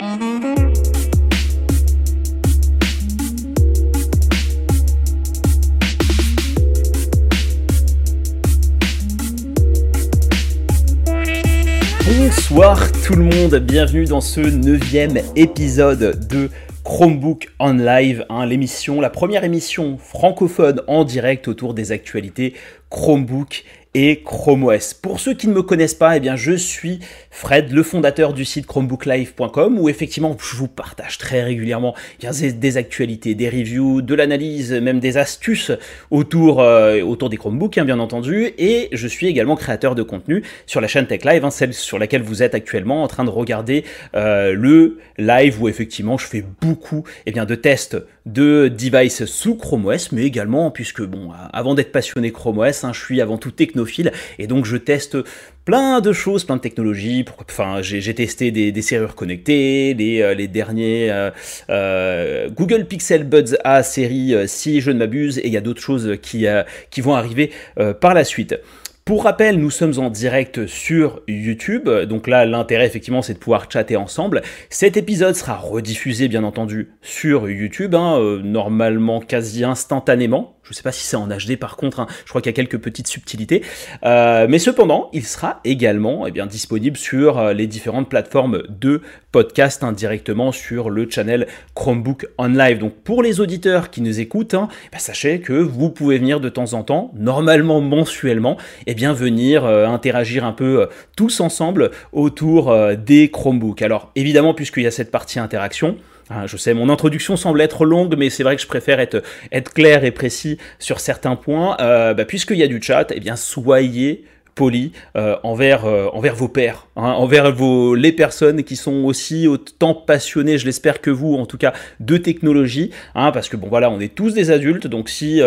Bonsoir tout le monde, bienvenue dans ce neuvième épisode de Chromebook on Live, hein, l'émission, la première émission francophone en direct autour des actualités Chromebook et Chrome OS. Pour ceux qui ne me connaissent pas, eh bien, je suis Fred, le fondateur du site chromebooklive.com où effectivement je vous partage très régulièrement des actualités, des reviews, de l'analyse, même des astuces autour, euh, autour des Chromebooks, hein, bien entendu. Et je suis également créateur de contenu sur la chaîne Tech Live, hein, celle sur laquelle vous êtes actuellement en train de regarder euh, le live où effectivement je fais beaucoup eh bien, de tests de devices sous Chrome OS, mais également, puisque bon, avant d'être passionné Chrome OS, hein, je suis avant tout technophile, et donc je teste plein de choses, plein de technologies. Enfin, j'ai testé des, serrures connectées, les, euh, les derniers euh, euh, Google Pixel Buds A série, si je ne m'abuse, et il y a d'autres choses qui, qui vont arriver par la suite. Pour rappel, nous sommes en direct sur YouTube, donc là l'intérêt effectivement c'est de pouvoir chatter ensemble. Cet épisode sera rediffusé bien entendu sur YouTube, hein, normalement quasi instantanément, je ne sais pas si c'est en HD par contre, hein. je crois qu'il y a quelques petites subtilités. Euh, mais cependant, il sera également eh bien, disponible sur euh, les différentes plateformes de podcast hein, sur le channel Chromebook On Live. Donc pour les auditeurs qui nous écoutent, hein, eh sachez que vous pouvez venir de temps en temps, normalement mensuellement, eh bien venir euh, interagir un peu tous ensemble autour des Chromebooks. Alors évidemment, puisqu'il y a cette partie interaction, ah, je sais, mon introduction semble être longue, mais c'est vrai que je préfère être, clair et précis sur certains points. Euh, bah, Puisqu'il y a du chat, eh bien, soyez poli euh, envers, euh, envers vos pairs, hein, envers vos, les personnes qui sont aussi autant passionnées, je l'espère que vous, en tout cas, de technologie, hein, parce que bon voilà, on est tous des adultes, donc si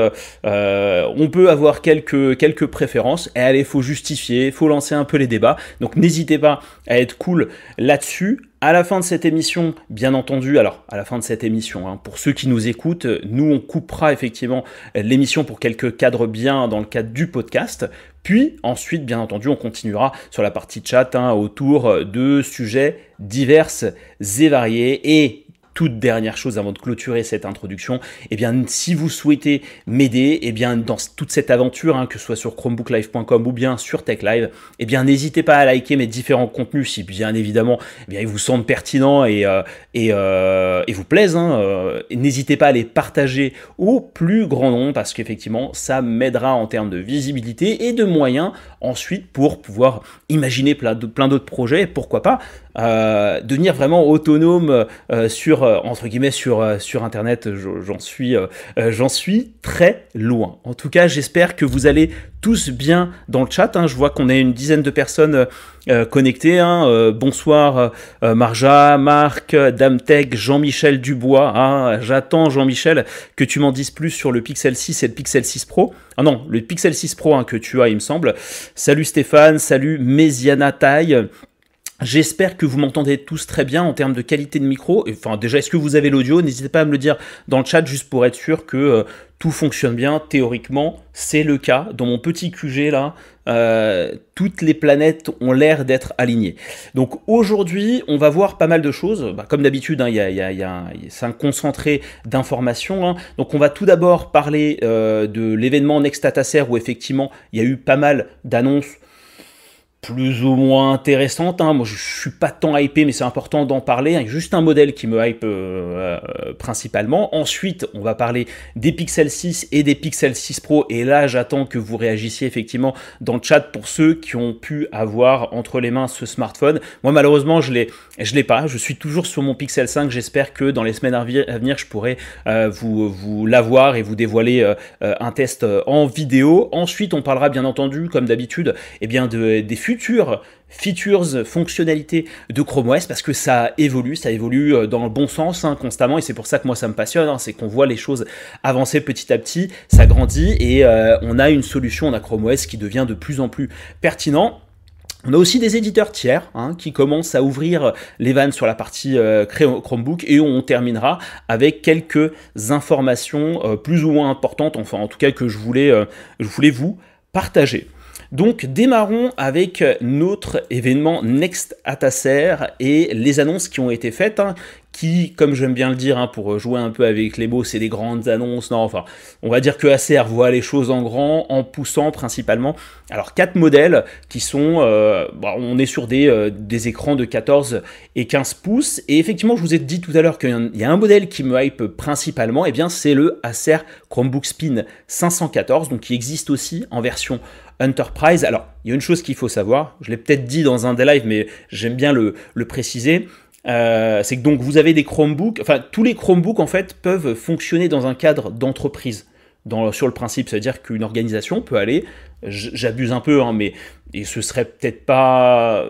on peut avoir quelques, quelques préférences, et allez, faut justifier, faut lancer un peu les débats, donc n'hésitez pas à être cool là-dessus. À la fin de cette émission, bien entendu, alors à la fin de cette émission, hein, pour ceux qui nous écoutent, nous on coupera effectivement l'émission pour quelques cadres bien dans le cadre du podcast. Puis ensuite, bien entendu, on continuera sur la partie chat hein, autour de sujets divers et variés. Et toute dernière chose avant de clôturer cette introduction, eh si vous souhaitez m'aider, eh dans toute cette aventure, hein, que ce soit sur chromebooklive.com ou bien sur TechLive, eh n'hésitez pas à liker mes différents contenus si bien évidemment, bien, ils vous semblent pertinents et, euh, euh, et, vous plaisent. Hein, euh, n'hésitez pas à les partager au plus grand nombre parce qu'effectivement, ça m'aidera en termes de visibilité et de moyens ensuite pour pouvoir imaginer plein d'autres projets, pourquoi pas euh, devenir vraiment autonome euh, sur euh, entre guillemets sur sur internet j'en suis j'en suis très loin en tout cas j'espère que vous allez tous bien dans le chat hein. je vois qu'on est une dizaine de personnes connectées hein. bonsoir Marja Marc Damtech Jean-Michel Dubois hein. j'attends Jean-Michel que tu m'en dises plus sur le Pixel 6 et le Pixel 6 Pro ah non le Pixel 6 Pro que tu as il me semble salut Stéphane salut Méziana Taille J'espère que vous m'entendez tous très bien en termes de qualité de micro. Enfin, déjà, est-ce que vous avez l'audio? N'hésitez pas à me le dire dans le chat juste pour être sûr que euh, tout fonctionne bien. Théoriquement, c'est le cas. Dans mon petit QG là, euh, toutes les planètes ont l'air d'être alignées. Donc aujourd'hui, on va voir pas mal de choses. Bah, comme d'habitude, hein, c'est un concentré d'informations. Hein. Donc on va tout d'abord parler euh, de l'événement Next où effectivement il y a eu pas mal d'annonces plus ou moins intéressante. Hein. Moi, je suis pas tant hypé, mais c'est important d'en parler. juste un modèle qui me hype euh, euh, principalement. Ensuite, on va parler des Pixel 6 et des Pixel 6 Pro. Et là, j'attends que vous réagissiez effectivement dans le chat pour ceux qui ont pu avoir entre les mains ce smartphone. Moi, malheureusement, je l'ai, je l'ai pas. Je suis toujours sur mon Pixel 5. J'espère que dans les semaines à venir, je pourrai euh, vous, vous l'avoir et vous dévoiler un test en vidéo. Ensuite, on parlera bien entendu, comme d'habitude, eh bien de, des futures features, fonctionnalités de Chrome OS parce que ça évolue, ça évolue euh, dans le bon sens hein, constamment et c'est pour ça que moi ça me passionne, hein, c'est qu'on voit les choses avancer petit à petit, ça grandit et euh, on a une solution, on a Chrome OS qui devient de plus en plus pertinent. On a aussi des éditeurs tiers hein, qui commencent à ouvrir les vannes sur la partie euh, Chromebook et on terminera avec quelques informations plus ou moins importantes, enfin en tout cas que je voulais, je voulais vous partager. Donc démarrons avec notre événement Next Atasser et les annonces qui ont été faites, hein, qui, comme j'aime bien le dire, hein, pour jouer un peu avec les mots, c'est des grandes annonces. Non, enfin, on va dire que Acer voit les choses en grand, en poussant principalement. Alors, quatre modèles qui sont, euh, on est sur des, euh, des, écrans de 14 et 15 pouces. Et effectivement, je vous ai dit tout à l'heure qu'il y a un modèle qui me hype principalement, et eh bien c'est le Acer Chromebook Spin 514, donc qui existe aussi en version Enterprise. Alors, il y a une chose qu'il faut savoir, je l'ai peut-être dit dans un des lives, mais j'aime bien le, le préciser. Euh, c'est que donc vous avez des Chromebooks, enfin tous les Chromebooks en fait peuvent fonctionner dans un cadre d'entreprise. sur le principe, c'est-à-dire qu'une organisation peut aller, j'abuse un peu, hein, mais et ce serait peut-être pas,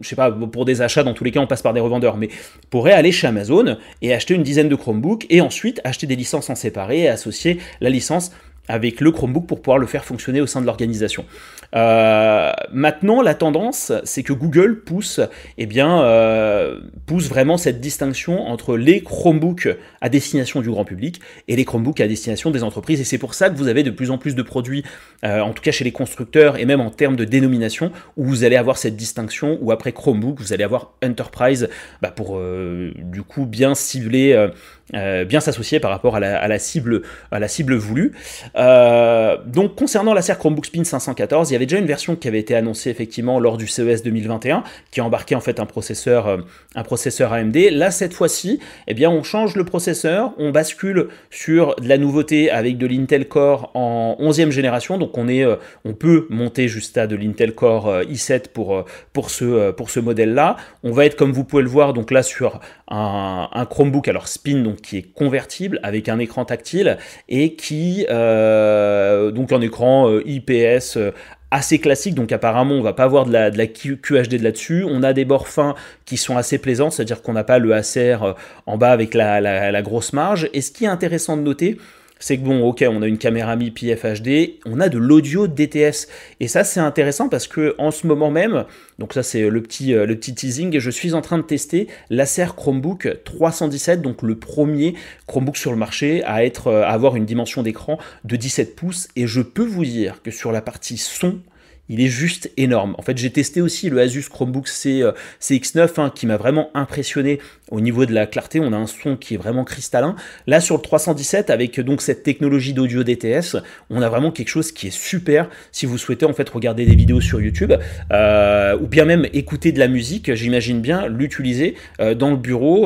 je sais pas, pour des achats, dans tous les cas, on passe par des revendeurs, mais pourrait aller chez Amazon et acheter une dizaine de Chromebooks et ensuite acheter des licences en séparé et associer la licence avec le Chromebook pour pouvoir le faire fonctionner au sein de l'organisation. Euh, maintenant, la tendance, c'est que Google pousse, eh bien, euh, pousse vraiment cette distinction entre les Chromebooks à destination du grand public et les Chromebooks à destination des entreprises. Et c'est pour ça que vous avez de plus en plus de produits, euh, en tout cas chez les constructeurs et même en termes de dénomination, où vous allez avoir cette distinction, où après Chromebook, vous allez avoir Enterprise bah, pour du coup bien cibler bien s'associer par rapport à la, cible, à la cible voulue. Donc concernant la serre Chromebook Spin 514, il y avait déjà une version qui avait été annoncée effectivement lors du CES 2021, qui embarquait en fait un processeur, euh, AMD. Là cette fois-ci, eh bien on change le processeur, on bascule sur de la nouveauté avec de l'Intel Core en 11e génération, donc on, est, on peut monter jusqu'à de l'Intel Core i7 pour, pour ce, pour ce modèle-là. On va être comme vous pouvez le voir donc là sur un, Chromebook alors Spin donc qui est convertible avec un écran tactile et qui euh, donc un écran euh, IPS euh, assez classique, donc apparemment on va pas avoir de la, de la QHD de là-dessus. On a des bords fins qui sont assez plaisants, c'est-à-dire qu'on n'a pas le ACR en bas avec la, la, grosse marge. Et ce qui est intéressant de noter, c'est que bon, ok, on a une caméra MIPI FHD, on a de l'audio DTS. Et ça, c'est intéressant parce que en ce moment même, donc ça, c'est le petit, euh, le petit teasing, je suis en train de tester l'Acer Chromebook 317, donc le premier Chromebook sur le marché à, euh, à avoir une dimension d'écran de 17 pouces. Et je peux vous dire que sur la partie son, il est juste énorme. En fait, j'ai testé aussi le Asus Chromebook C, euh, CX9 hein, qui m'a vraiment impressionné au niveau de la clarté. On a un son qui est vraiment cristallin. Là, sur le 317, avec donc cette technologie d'audio DTS, on a vraiment quelque chose qui est super. Si vous souhaitez en fait regarder des vidéos sur YouTube euh, ou bien même écouter de la musique, j'imagine bien l'utiliser euh, dans le bureau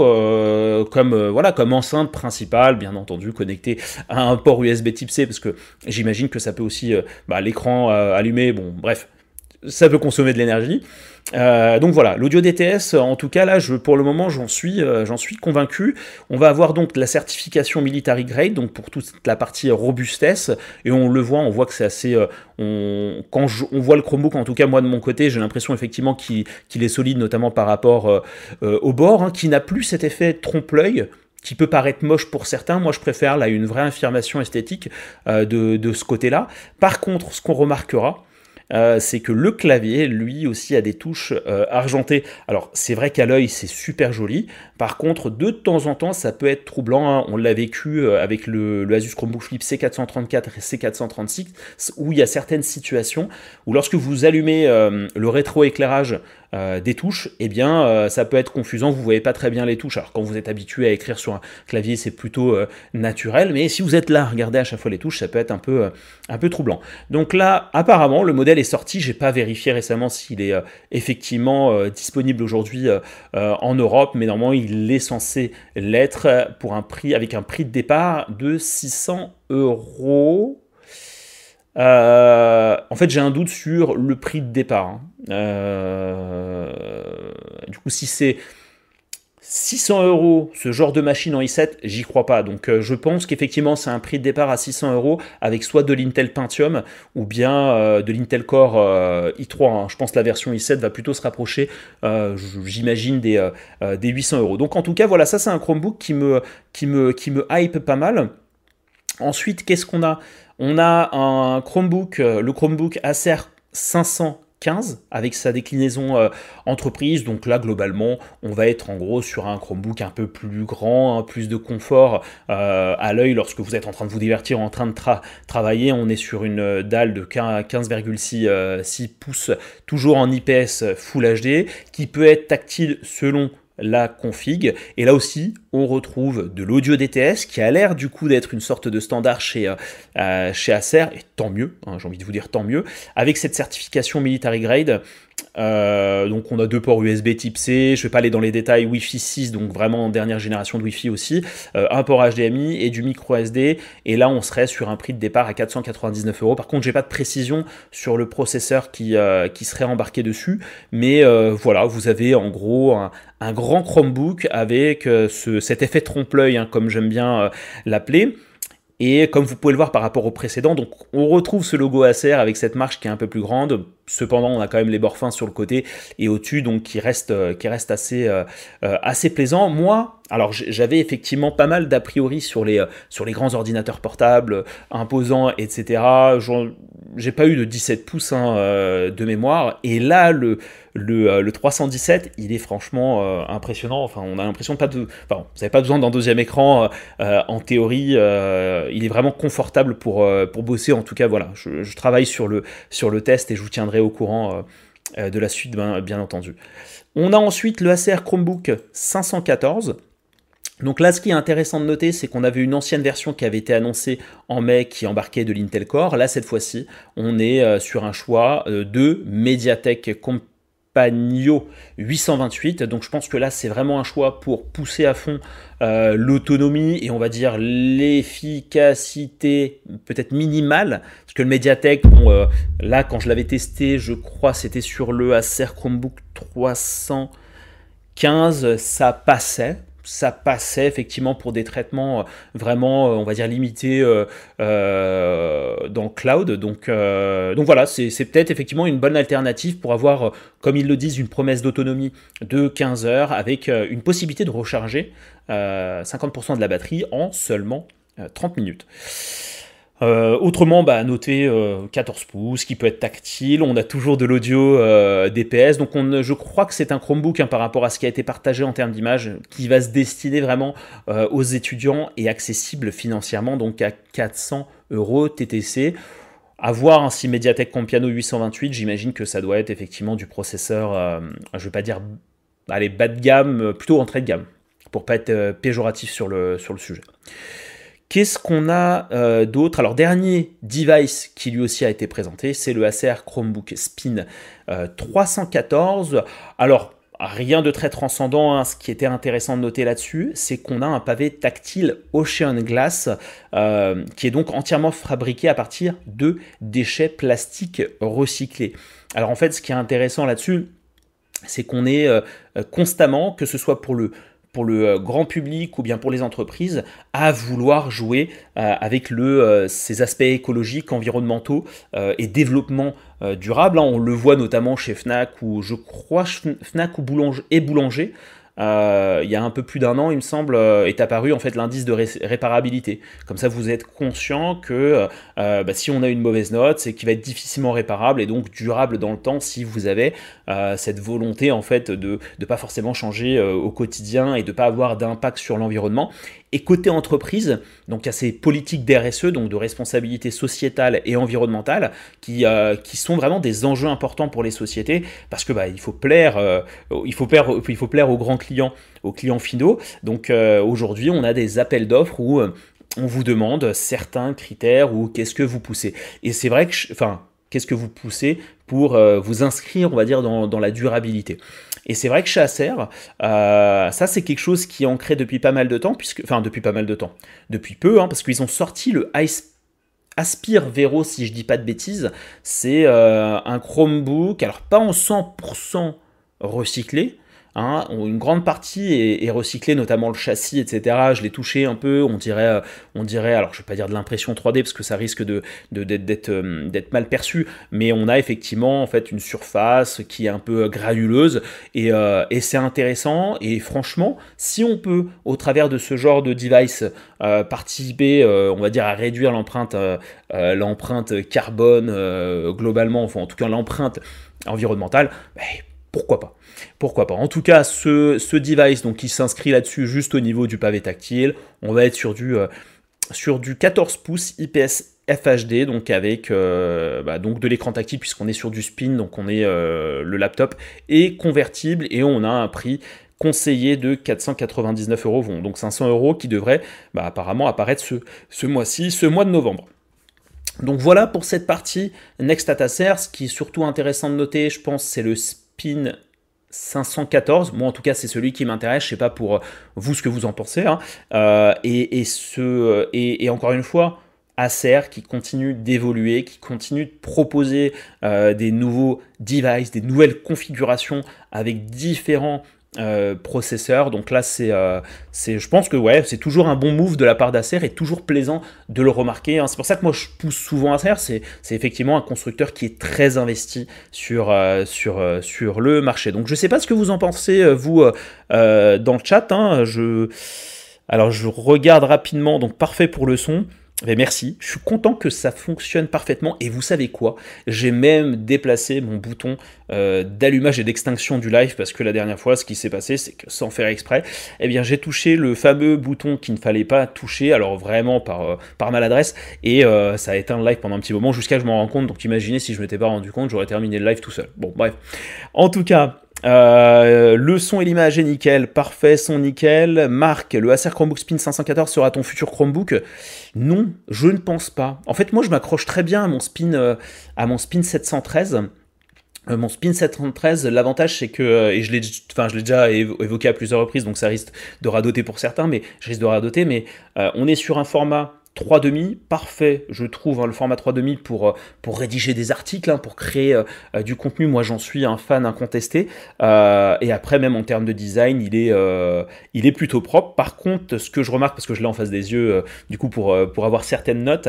comme voilà comme enceinte principale, bien entendu connecté à un port USB Type C parce que j'imagine que ça peut aussi bah, l'écran allumé. Bon, bref ça peut consommer de l'énergie. Euh, donc voilà, l'audio DTS, en tout cas là, pour le moment, j'en suis, euh, j'en suis convaincu. On va avoir donc la certification military grade, donc pour toute la partie robustesse, et on le voit, on voit que c'est assez. Euh, quand on voit le Chromebook, en tout cas moi de mon côté, j'ai l'impression effectivement qu'il est solide, notamment par rapport au bord, hein, qui n'a plus cet effet trompe-l'œil qui peut paraître moche pour certains. Moi, je préfère là une vraie affirmation esthétique de, ce côté-là. Par contre, ce qu'on remarquera, euh, c'est que le clavier, lui aussi, a des touches euh, argentées. Alors, c'est vrai qu'à l'œil, c'est super joli. Par contre, de temps en temps, ça peut être troublant. Hein. On l'a vécu euh, avec le, Asus Chromebook Flip C434 et C436, où il y a certaines situations où lorsque vous allumez le rétroéclairage euh, des touches, eh bien, euh, ça peut être confusant, vous voyez pas très bien les touches. Alors, quand vous êtes habitué à écrire sur un clavier, c'est plutôt euh, naturel, mais si vous êtes là, regardez à chaque fois les touches, ça peut être un peu, un peu troublant. Donc là, apparemment, le modèle est sorti, j'ai pas vérifié récemment s'il est effectivement disponible aujourd'hui en Europe, mais normalement, il est censé l'être pour un prix, avec un prix de départ de 600 euros. Euh, en fait, j'ai un doute sur le prix de départ. Hein. Euh, du coup, si c'est 600 euros, ce genre de machine en i7, j'y crois pas. Donc euh, je pense qu'effectivement c'est un prix de départ à 600 euros avec soit de l'Intel Pentium ou bien de l'Intel Core i3. Hein. Je pense que la version i7 va plutôt se rapprocher, j'imagine, des, des 800 euros. Donc en tout cas, voilà, ça c'est un Chromebook qui qui me hype pas mal. Ensuite, qu'est-ce qu'on a? On a un Chromebook, euh, le Chromebook Acer 514 15 avec sa déclinaison euh, entreprise. Donc là, globalement, on va être en gros sur un Chromebook un peu plus grand, hein, plus de confort euh, à l'œil lorsque vous êtes en train de vous divertir, en train de travailler. On est sur une dalle de 15,6 pouces, toujours en IPS Full HD, qui peut être tactile selon la config. Et là aussi, on retrouve de l'audio DTS qui a l'air du coup d'être une sorte de standard chez, euh, chez Acer, et tant mieux, hein, j'ai envie de vous dire tant mieux, avec cette certification Military Grade euh, donc on a deux ports USB type C, je vais pas aller dans les détails, Wi-Fi 6, donc vraiment dernière génération de Wi-Fi aussi, euh, un port HDMI et du micro SD, et là on serait sur un prix de départ à 499 euros. Par contre j'ai pas de précision sur le processeur qui, euh, qui serait embarqué dessus, mais voilà, vous avez en gros un, grand Chromebook avec ce, cet effet trompe-l'œil, hein, comme j'aime bien l'appeler. Et comme vous pouvez le voir par rapport au précédent, donc on retrouve ce logo Acer avec cette marche qui est un peu plus grande. Cependant, on a quand même les bords fins sur le côté et au-dessus, donc qui reste, euh, qui reste assez, euh, euh, assez plaisant. Moi, alors j'avais effectivement pas mal d'a priori sur les, sur les grands ordinateurs portables, imposants, etc. J'ai pas eu de 17 pouces hein, de mémoire. Et là, le, le, 317, il est franchement impressionnant. Enfin, on a l'impression pas de. Enfin, vous n'avez pas besoin d'un deuxième écran. en théorie, il est vraiment confortable pour, pour bosser. En tout cas, voilà, je, je, travaille sur le, sur le test et je vous tiendrai au courant euh, euh, de la suite, ben, bien, entendu. On a ensuite le Acer Chromebook 514. Donc là, ce qui est intéressant de noter, c'est qu'on avait une ancienne version qui avait été annoncée en mai qui embarquait de l'Intel Core. Là, cette fois-ci, on est euh, sur un choix de Mediatek Pagno 828. Donc je pense que là c'est vraiment un choix pour pousser à fond euh, l'autonomie et on va dire l'efficacité peut-être minimale. Parce que le Mediatek, euh, là quand je l'avais testé, je crois c'était sur le Acer Chromebook 315, ça passait ça passait effectivement pour des traitements euh, vraiment, euh, on va dire, limités euh, dans le cloud. Donc, donc voilà, c'est peut-être effectivement une bonne alternative pour avoir, comme ils le disent, une promesse d'autonomie de 15 heures avec une possibilité de recharger 50% de la batterie en seulement 30 minutes. Euh, autrement, bah, noter 14 euh, pouces, qui peut être tactile. On a toujours de l'audio euh, DPS. Donc, on, je crois que c'est un Chromebook hein, par rapport à ce qui a été partagé en termes d'image, qui va se destiner vraiment aux étudiants et accessible financièrement, donc à 400 euros TTC. À voir hein, si Mediatek Compiano 828, j'imagine que ça doit être effectivement du processeur, je vais pas dire, allez, bas de gamme, plutôt entrée de gamme, pour pas être péjoratif sur le sujet. Qu'est-ce qu'on a euh, d'autre? Alors, dernier device qui lui aussi a été présenté, c'est le Acer Chromebook Spin 314. Euh, Alors, rien de très transcendant. Hein. Ce qui était intéressant de noter là-dessus, c'est qu'on a un pavé tactile Ocean Glass euh, qui est donc entièrement fabriqué à partir de déchets plastiques recyclés. Alors, en fait, ce qui est intéressant là-dessus, c'est qu'on est constamment, que ce soit pour le pour le euh, grand public ou bien pour les entreprises à vouloir jouer euh, avec le, euh, ces aspects écologiques, environnementaux et développement durable. Hein. On le voit notamment chez Fnac ou je crois Fnac ou Boulanger et Boulanger euh, il y a un peu plus d'un an, il me semble, euh, est apparu en fait l'indice de réparabilité. Comme ça, vous êtes conscient que euh, bah, si on a une mauvaise note, c'est qu'il va être difficilement réparable et donc durable dans le temps si vous avez cette volonté en fait de ne pas forcément changer au quotidien et de ne pas avoir d'impact sur l'environnement. Et côté entreprise, donc a ces politiques d'RSE, donc de responsabilité sociétale et environnementale, qui, qui sont vraiment des enjeux importants pour les sociétés, parce que bah, il faut plaire, il faut plaire, il faut plaire aux grands clients, aux clients finaux. Donc euh, aujourd'hui, on a des appels d'offres où euh, on vous demande certains critères ou qu'est-ce que vous poussez. Et c'est vrai que, enfin, qu'est-ce que vous poussez pour euh, vous inscrire, on va dire, dans, la durabilité. Et c'est vrai que chez Acer, ça c'est quelque chose qui est ancré depuis pas mal de temps, puisque, enfin depuis pas mal de temps, depuis peu, hein, parce qu'ils ont sorti le Ice Aspire Vero, si je dis pas de bêtises, c'est un Chromebook, alors pas en 100% recyclé, Hein. Une grande partie est, recyclée, notamment le châssis, etc. Je l'ai touché un peu, on dirait, on dirait, alors je ne vais pas dire de l'impression 3D parce que ça risque de, d'être, mal perçu, mais on a effectivement en fait une surface qui est un peu granuleuse et, et c'est intéressant. Et franchement, si on peut, au travers de ce genre de device, participer, on va dire, à réduire l'empreinte, l'empreinte carbone globalement, enfin en tout cas l'empreinte environnementale, ben, pourquoi pas pourquoi pas. En tout cas, ce, ce device donc, qui s'inscrit là-dessus juste au niveau du pavé tactile, on va être sur du, euh, sur du 14 pouces IPS FHD, donc avec euh, bah, donc de l'écran tactile puisqu'on est sur du spin, donc on est euh, le laptop est convertible et on a un prix conseillé de 499 euros, donc 500 euros qui devrait bah, apparemment apparaître ce, ce mois-ci, ce mois de novembre. Donc voilà pour cette partie Next Data Ce qui est surtout intéressant de noter, je pense, c'est le spin 514. Moi, en tout cas, c'est celui qui m'intéresse. Je sais pas pour vous ce que vous en pensez. Hein. Euh, et, encore une fois, Acer qui continue d'évoluer, qui continue de proposer euh, des nouveaux devices, des nouvelles configurations avec différents euh, processeur. Donc là, c'est, euh, c'est, je pense que ouais, c'est toujours un bon move de la part d'Acer et toujours plaisant de le remarquer. Hein. C'est pour ça que moi je pousse souvent Acer. C'est, c'est effectivement un constructeur qui est très investi sur, euh, sur, sur le marché. Donc je sais pas ce que vous en pensez vous dans le chat. Hein. Je, alors je regarde rapidement. Donc parfait pour le son. Mais merci, je suis content que ça fonctionne parfaitement. Et vous savez quoi? J'ai même déplacé mon bouton euh, d'allumage et d'extinction du live parce que la dernière fois ce qui s'est passé c'est que sans faire exprès, eh bien j'ai touché le fameux bouton qu'il ne fallait pas toucher, alors vraiment par, euh, par maladresse. Et euh, ça a éteint le live pendant un petit moment jusqu'à que je m'en rende compte. Donc imaginez si je m'étais pas rendu compte j'aurais terminé le live tout seul. Bon bref, en tout cas euh, le son et l'image est nickel, parfait, son nickel. Marc, le Acer Chromebook Spin 514 sera ton futur Chromebook Non, je ne pense pas. En fait, moi, je m'accroche très bien à mon Spin, euh, à mon spin 713. Euh, mon Spin 713, l'avantage c'est que, et je l'ai, enfin, je l'ai déjà évoqué à plusieurs reprises, donc ça risque de radoter pour certains, mais je risque de radoter, mais on est sur un format 3,5, parfait, je trouve, hein, le format 3,5 pour, euh, pour rédiger des articles, hein, pour créer euh, euh, du contenu. Moi, j'en suis un fan incontesté. et après, même en termes de design, il est, il est plutôt propre. Par contre, ce que je remarque, parce que je l'ai en face des yeux, du coup, pour, pour avoir certaines notes,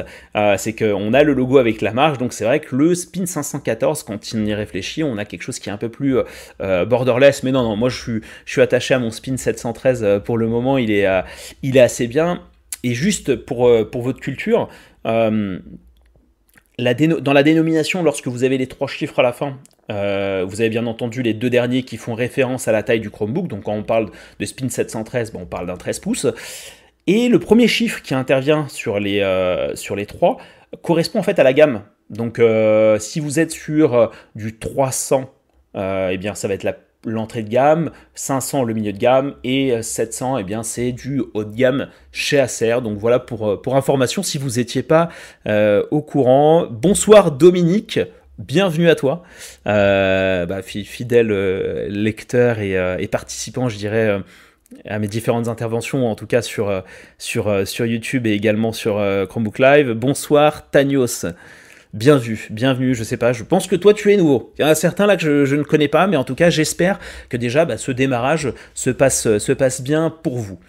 c'est qu'on a le logo avec la marge. Donc, c'est vrai que le Spin 514, quand on y réfléchit, on a quelque chose qui est un peu plus borderless. Mais non, non, moi, je suis, je suis attaché à mon Spin 713 pour le moment. Il est, il est assez bien. Et juste pour, euh, pour votre culture, euh, dans la dénomination, lorsque vous avez les trois chiffres à la fin, euh, vous avez bien entendu les deux derniers qui font référence à la taille du Chromebook. Donc quand on parle de Spin 713, bon, on parle d'un 13 pouces. Et le premier chiffre qui intervient sur les, sur les trois correspond en fait à la gamme. Donc si vous êtes sur du 300, eh bien ça va être la l'entrée de gamme, 500 le milieu de gamme et 700 et eh c'est du haut de gamme chez Acer. Donc voilà pour, euh, information si vous n'étiez pas euh, au courant. Bonsoir Dominique. Bienvenue à toi, euh, bah, fidèle lecteur et, participant, je dirais, à mes différentes interventions, en tout cas sur, sur, sur YouTube et également sur Chromebook Live. Bonsoir Tanios. Bien vu, bienvenue, je sais pas, je pense que toi tu es nouveau. Il y en a certains là que je, ne connais pas, mais en tout cas j'espère que déjà bah, ce démarrage se passe, se passe bien pour vous.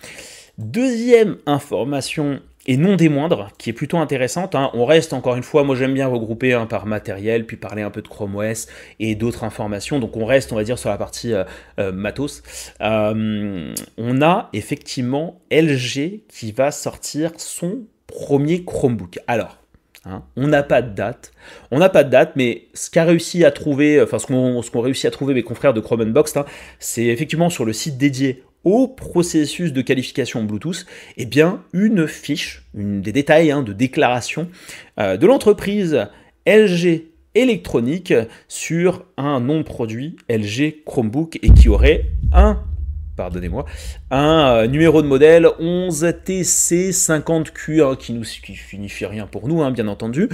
Deuxième information et non des moindres, qui est plutôt intéressante. Hein. On reste encore une fois, moi j'aime bien regrouper hein, par matériel, puis parler un peu de Chrome OS et d'autres informations. Donc on reste, on va dire, sur la partie euh, euh, matos. Euh, on a effectivement LG qui va sortir son premier Chromebook. Alors, Hein. on n'a pas de date. On n'a pas de date, mais ce qu'a réussi à trouver, ce qu'ont réussi à trouver mes confrères de Chrome Unboxed, hein, c'est effectivement sur le site dédié au processus de qualification Bluetooth, eh bien une fiche, des détails hein, de déclaration euh, de l'entreprise LG électronique sur un de produit LG Chromebook et qui aurait un pardonnez-moi, un euh, numéro de modèle 11TC50Q, qui ne signifie rien pour nous, hein, bien entendu.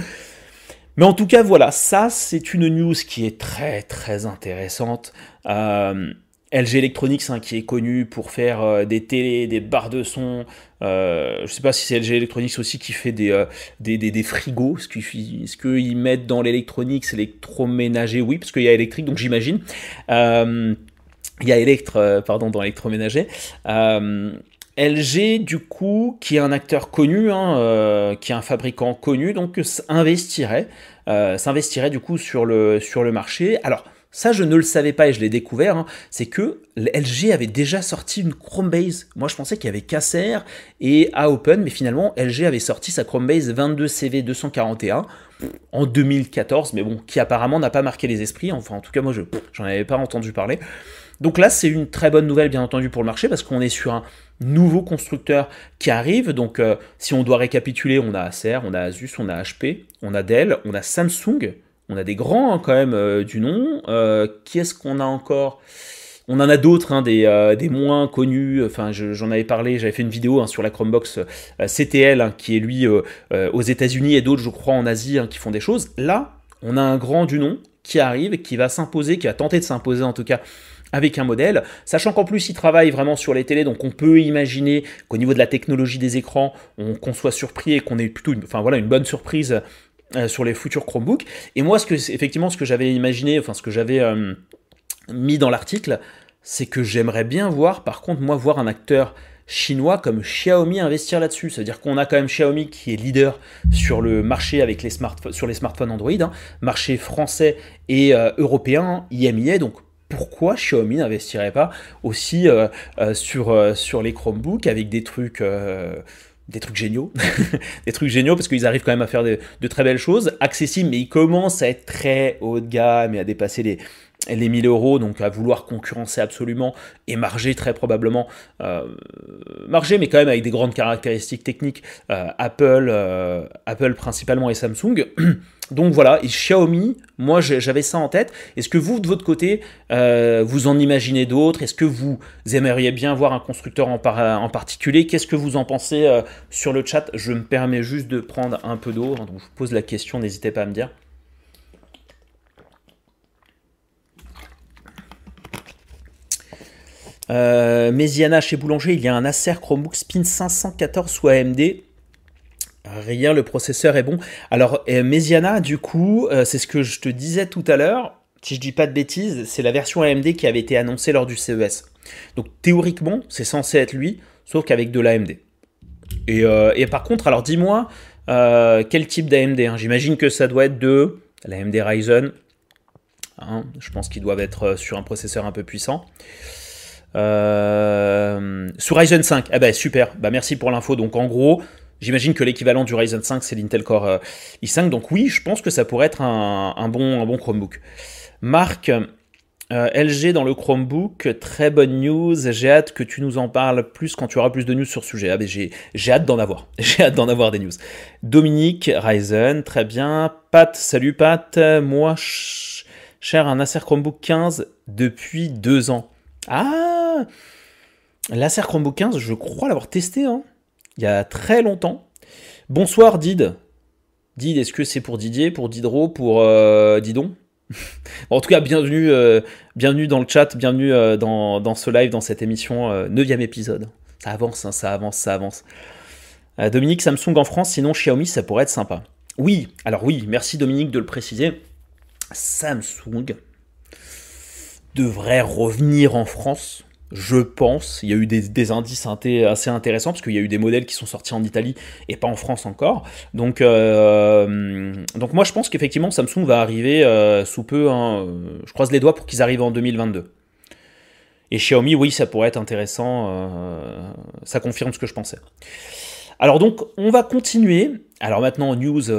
Mais en tout cas, voilà, ça c'est une news qui est très très intéressante. Euh, LG Electronics, hein, qui est connu pour faire euh, des télés, des barres de son. je ne sais pas si c'est LG Electronics aussi qui fait des, des, des, frigos. Est-ce qu'ils mettent dans l'électronique, électroménager Oui, parce qu'il y a électrique, donc j'imagine. Il y a Electre, pardon, dans l'électroménager. LG, du coup, qui est un acteur connu, hein, qui est un fabricant connu, donc investirait, s'investirait du coup sur le, sur le marché. Alors, ça, je ne le savais pas et je l'ai découvert. Hein. c'est que LG avait déjà sorti une Chromebase. Moi, je pensais qu'il y avait Casser et Open, mais finalement, LG avait sorti sa Chromebase 22CV241 en 2014, mais bon, qui apparemment n'a pas marqué les esprits. Enfin, en tout cas, moi, je j'en avais pas entendu parler. Donc là, c'est une très bonne nouvelle, bien entendu, pour le marché, parce qu'on est sur un nouveau constructeur qui arrive. Donc, euh, si on doit récapituler, on a Acer, on a Asus, on a HP, on a Dell, on a Samsung, on a des grands hein, quand même euh, du nom. Euh, qui est-ce qu'on a encore? On en a d'autres, hein, euh, des, moins connus. Enfin, j'en avais parlé, j'avais fait une vidéo hein, sur la Chromebox CTL, qui est lui aux États-Unis et d'autres, je crois, en Asie, qui font des choses. Là, on a un grand du nom qui arrive, qui va s'imposer, qui a tenté de s'imposer en tout cas avec un modèle, sachant qu'en plus il travaille vraiment sur les télés, donc on peut imaginer qu'au niveau de la technologie des écrans, qu'on soit surpris et qu'on ait plutôt une, enfin, voilà, une bonne surprise euh, sur les futurs Chromebooks. Et moi, ce que, effectivement, ce que j'avais imaginé, enfin ce que j'avais euh, mis dans l'article, c'est que j'aimerais bien voir, par contre, moi, voir un acteur chinois comme Xiaomi investir là-dessus. C'est-à-dire qu'on a quand même Xiaomi qui est leader sur le marché avec les smartphones, sur les smartphones Android, hein. marché français et euh, européen, IMIA, donc pourquoi Xiaomi n'investirait pas aussi sur, sur les Chromebooks avec des trucs des trucs géniaux, des trucs géniaux parce qu'ils arrivent quand même à faire de, très belles choses, accessibles, mais ils commencent à être très haut de gamme et à dépasser les, les 1000 euros, donc à vouloir concurrencer absolument et marger très probablement, euh, marger mais quand même avec des grandes caractéristiques techniques, euh, Apple, euh, Apple principalement et Samsung. Donc voilà, et Xiaomi, moi j'avais ça en tête. Est-ce que vous, de votre côté, vous en imaginez d'autres? Est-ce que vous aimeriez bien voir un constructeur en, en particulier? Qu'est-ce que vous en pensez sur le chat? Je me permets juste de prendre un peu d'eau, hein, donc je vous pose la question, n'hésitez pas à me dire. Euh, Méziana chez Boulanger, il y a un Acer Chromebook Spin 514 sous AMD Rien, le processeur est bon. Alors, euh, Mesiana, du coup, euh, c'est ce que je te disais tout à l'heure. Si je dis pas de bêtises, c'est la version AMD qui avait été annoncée lors du CES. Donc, théoriquement, c'est censé être lui, sauf qu'avec de l'AMD. Et, par contre, alors dis-moi, quel type d'AMD hein? J'imagine que ça doit être de l'AMD Ryzen. Hein, je pense qu'ils doivent être sur un processeur un peu puissant. Sur Ryzen 5, ah ben super, bah merci pour l'info. Donc en gros, J'imagine que l'équivalent du Ryzen 5, c'est l'Intel Core euh, i5. Donc oui, je pense que ça pourrait être un, bon, un bon Chromebook. Marc, euh, LG dans le Chromebook, très bonne news. J'ai hâte que tu nous en parles plus quand tu auras plus de news sur ce sujet. Ah, j'ai, hâte d'en avoir. J'ai hâte d'en avoir des news. Dominique, Ryzen, très bien. Pat, salut Pat. Moi, cher un Acer Chromebook 15 depuis deux ans. Ah L'Acer Chromebook 15, je crois l'avoir testé. Hein il y a très longtemps. Bonsoir Did. Did, est-ce que c'est pour Didier, pour Diderot, pour euh, Didon? En tout cas, bienvenue, euh, bienvenue dans le chat, bienvenue euh, dans, ce live, dans cette émission, 9 épisode. Ça avance, hein, ça avance, ça avance. Dominique, Samsung en France, sinon Xiaomi, ça pourrait être sympa. Oui, alors oui, merci Dominique de le préciser. Samsung devrait revenir en France je pense. Il y a eu des, indices assez intéressants parce qu'il y a eu des modèles qui sont sortis en Italie et pas en France encore. Donc, euh, moi je pense qu'effectivement Samsung va arriver euh, sous peu. Hein, euh, je croise les doigts pour qu'ils arrivent en 2022. Et Xiaomi, oui, ça pourrait être intéressant. ça confirme ce que je pensais. Alors donc, on va continuer. Alors maintenant, news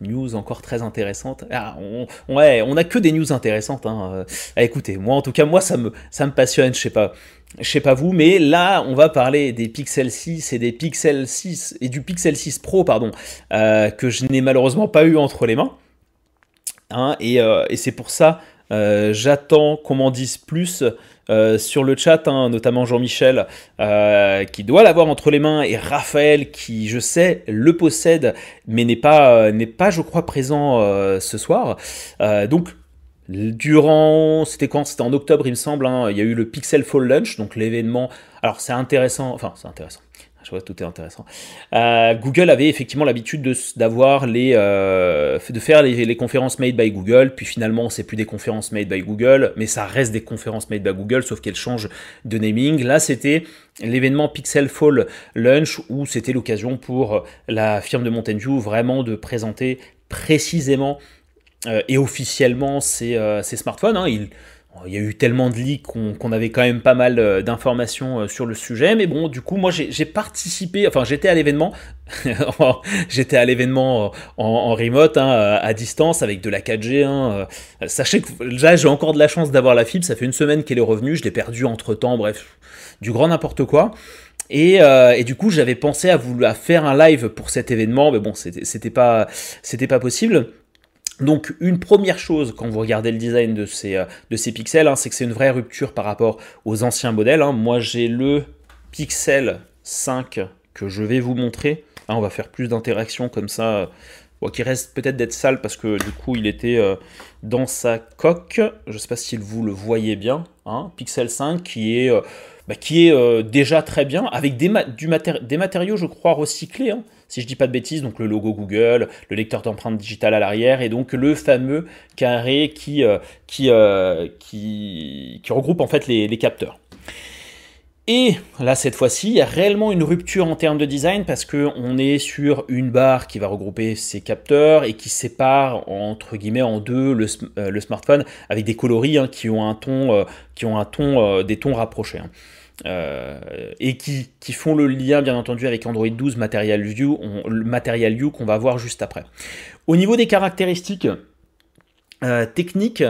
news encore très intéressante. Ah, on, ouais, on a que des news intéressantes. Hein. Ah, écoutez, moi en tout cas, moi ça me, ça me passionne, je sais pas. Je sais pas vous, mais là, on va parler des Pixel 6 et des Pixel 6 et du Pixel 6 Pro, pardon, euh, que je n'ai malheureusement pas eu entre les mains. Hein, et, euh, et c'est pour ça, euh, j'attends qu'on m'en dise plus euh, sur le chat, hein, notamment Jean-Michel, euh, qui doit l'avoir entre les mains, et Raphaël, qui, je sais, le possède, mais n'est pas, euh, pas, je crois, présent ce soir. donc, durant, c'était quand? C'était en octobre, il me semble, hein, il y a eu le Pixel Fall Lunch, donc l'événement. Alors, c'est intéressant, enfin, c'est intéressant je vois, tout est intéressant. Euh, Google avait effectivement l'habitude d'avoir les, euh, de faire les, conférences made by Google, puis finalement c'est plus des conférences made by Google, mais ça reste des conférences made by Google, sauf qu'elles changent de naming. Là, c'était l'événement Pixel Fall Lunch où c'était l'occasion pour la firme de Mountain View vraiment de présenter précisément euh, et officiellement ces, smartphones. Hein. Y a eu tellement de leaks qu'on avait quand même pas mal euh, d'informations euh, sur le sujet, mais bon, du coup, moi j'ai participé, enfin j'étais à l'événement, j'étais à l'événement en, remote, hein, à distance, avec de la 4G. Hein. Sachez que là j'ai encore de la chance d'avoir la fibre, ça fait une semaine qu'elle est revenue, je l'ai perdue entre temps, bref, du grand n'importe quoi. Et, euh, du coup, j'avais pensé à vouloir faire un live pour cet événement, mais bon, c'était pas possible. Donc une première chose quand vous regardez le design de ces, euh, de ces pixels, hein, c'est que c'est une vraie rupture par rapport aux anciens modèles. Hein. Moi j'ai le Pixel 5 que je vais vous montrer. Hein, on va faire plus d'interactions comme ça, qui reste peut-être d'être sale parce que du coup il était euh, dans sa coque. Je ne sais pas si vous le voyez bien. Pixel 5 qui est, euh, bah, qui est déjà très bien, avec des, du des matériaux je crois recyclés si je dis pas de bêtises, donc le logo Google, le lecteur d'empreintes digitales à l'arrière, et donc le fameux carré qui, euh, euh, regroupe en fait les, capteurs. Et là, cette fois-ci, il y a réellement une rupture en termes de design parce qu'on est sur une barre qui va regrouper ces capteurs et qui sépare entre guillemets en deux le, euh, smartphone avec des coloris hein, qui ont un ton, qui ont un ton, des tons rapprochés. Hein. Euh, et qui, font le lien bien entendu avec Android 12 Material View, le Material View qu'on va voir juste après. Au niveau des caractéristiques euh, techniques,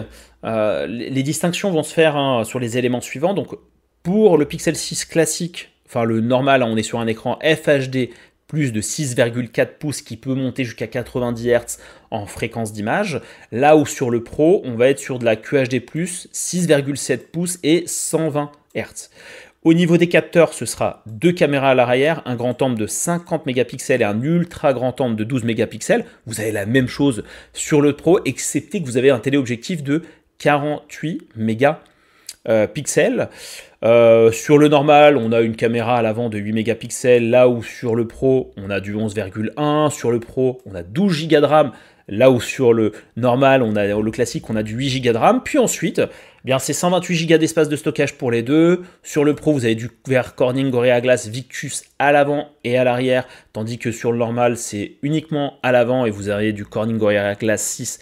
euh, les, distinctions vont se faire hein, sur les éléments suivants. Donc pour le Pixel 6 classique, enfin le normal, hein, on est sur un écran FHD plus de 6,4 pouces qui peut monter jusqu'à 90 Hz en fréquence d'image. Là où sur le Pro, on va être sur de la QHD+, 6,7 pouces et 120 Hz. Au niveau des capteurs, ce sera deux caméras à l'arrière, un grand angle de 50 mégapixels et un ultra grand angle de 12 mégapixels. Vous avez la même chose sur le Pro, excepté que vous avez un téléobjectif de 48 mégapixels. Euh, sur le normal, on a une caméra à l'avant de 8 mégapixels, là où sur le Pro, on a du 11,1. Sur le Pro, on a 12 Go de RAM, là où sur le normal, on a le classique, on a du 8 Go de RAM. Puis ensuite, bien c'est 128 Go d'espace de stockage pour les deux. Sur le Pro, vous avez du verre Corning Gorilla Glass Victus à l'avant et à l'arrière, tandis que sur le normal, c'est uniquement à l'avant et vous avez du Corning Gorilla Glass 6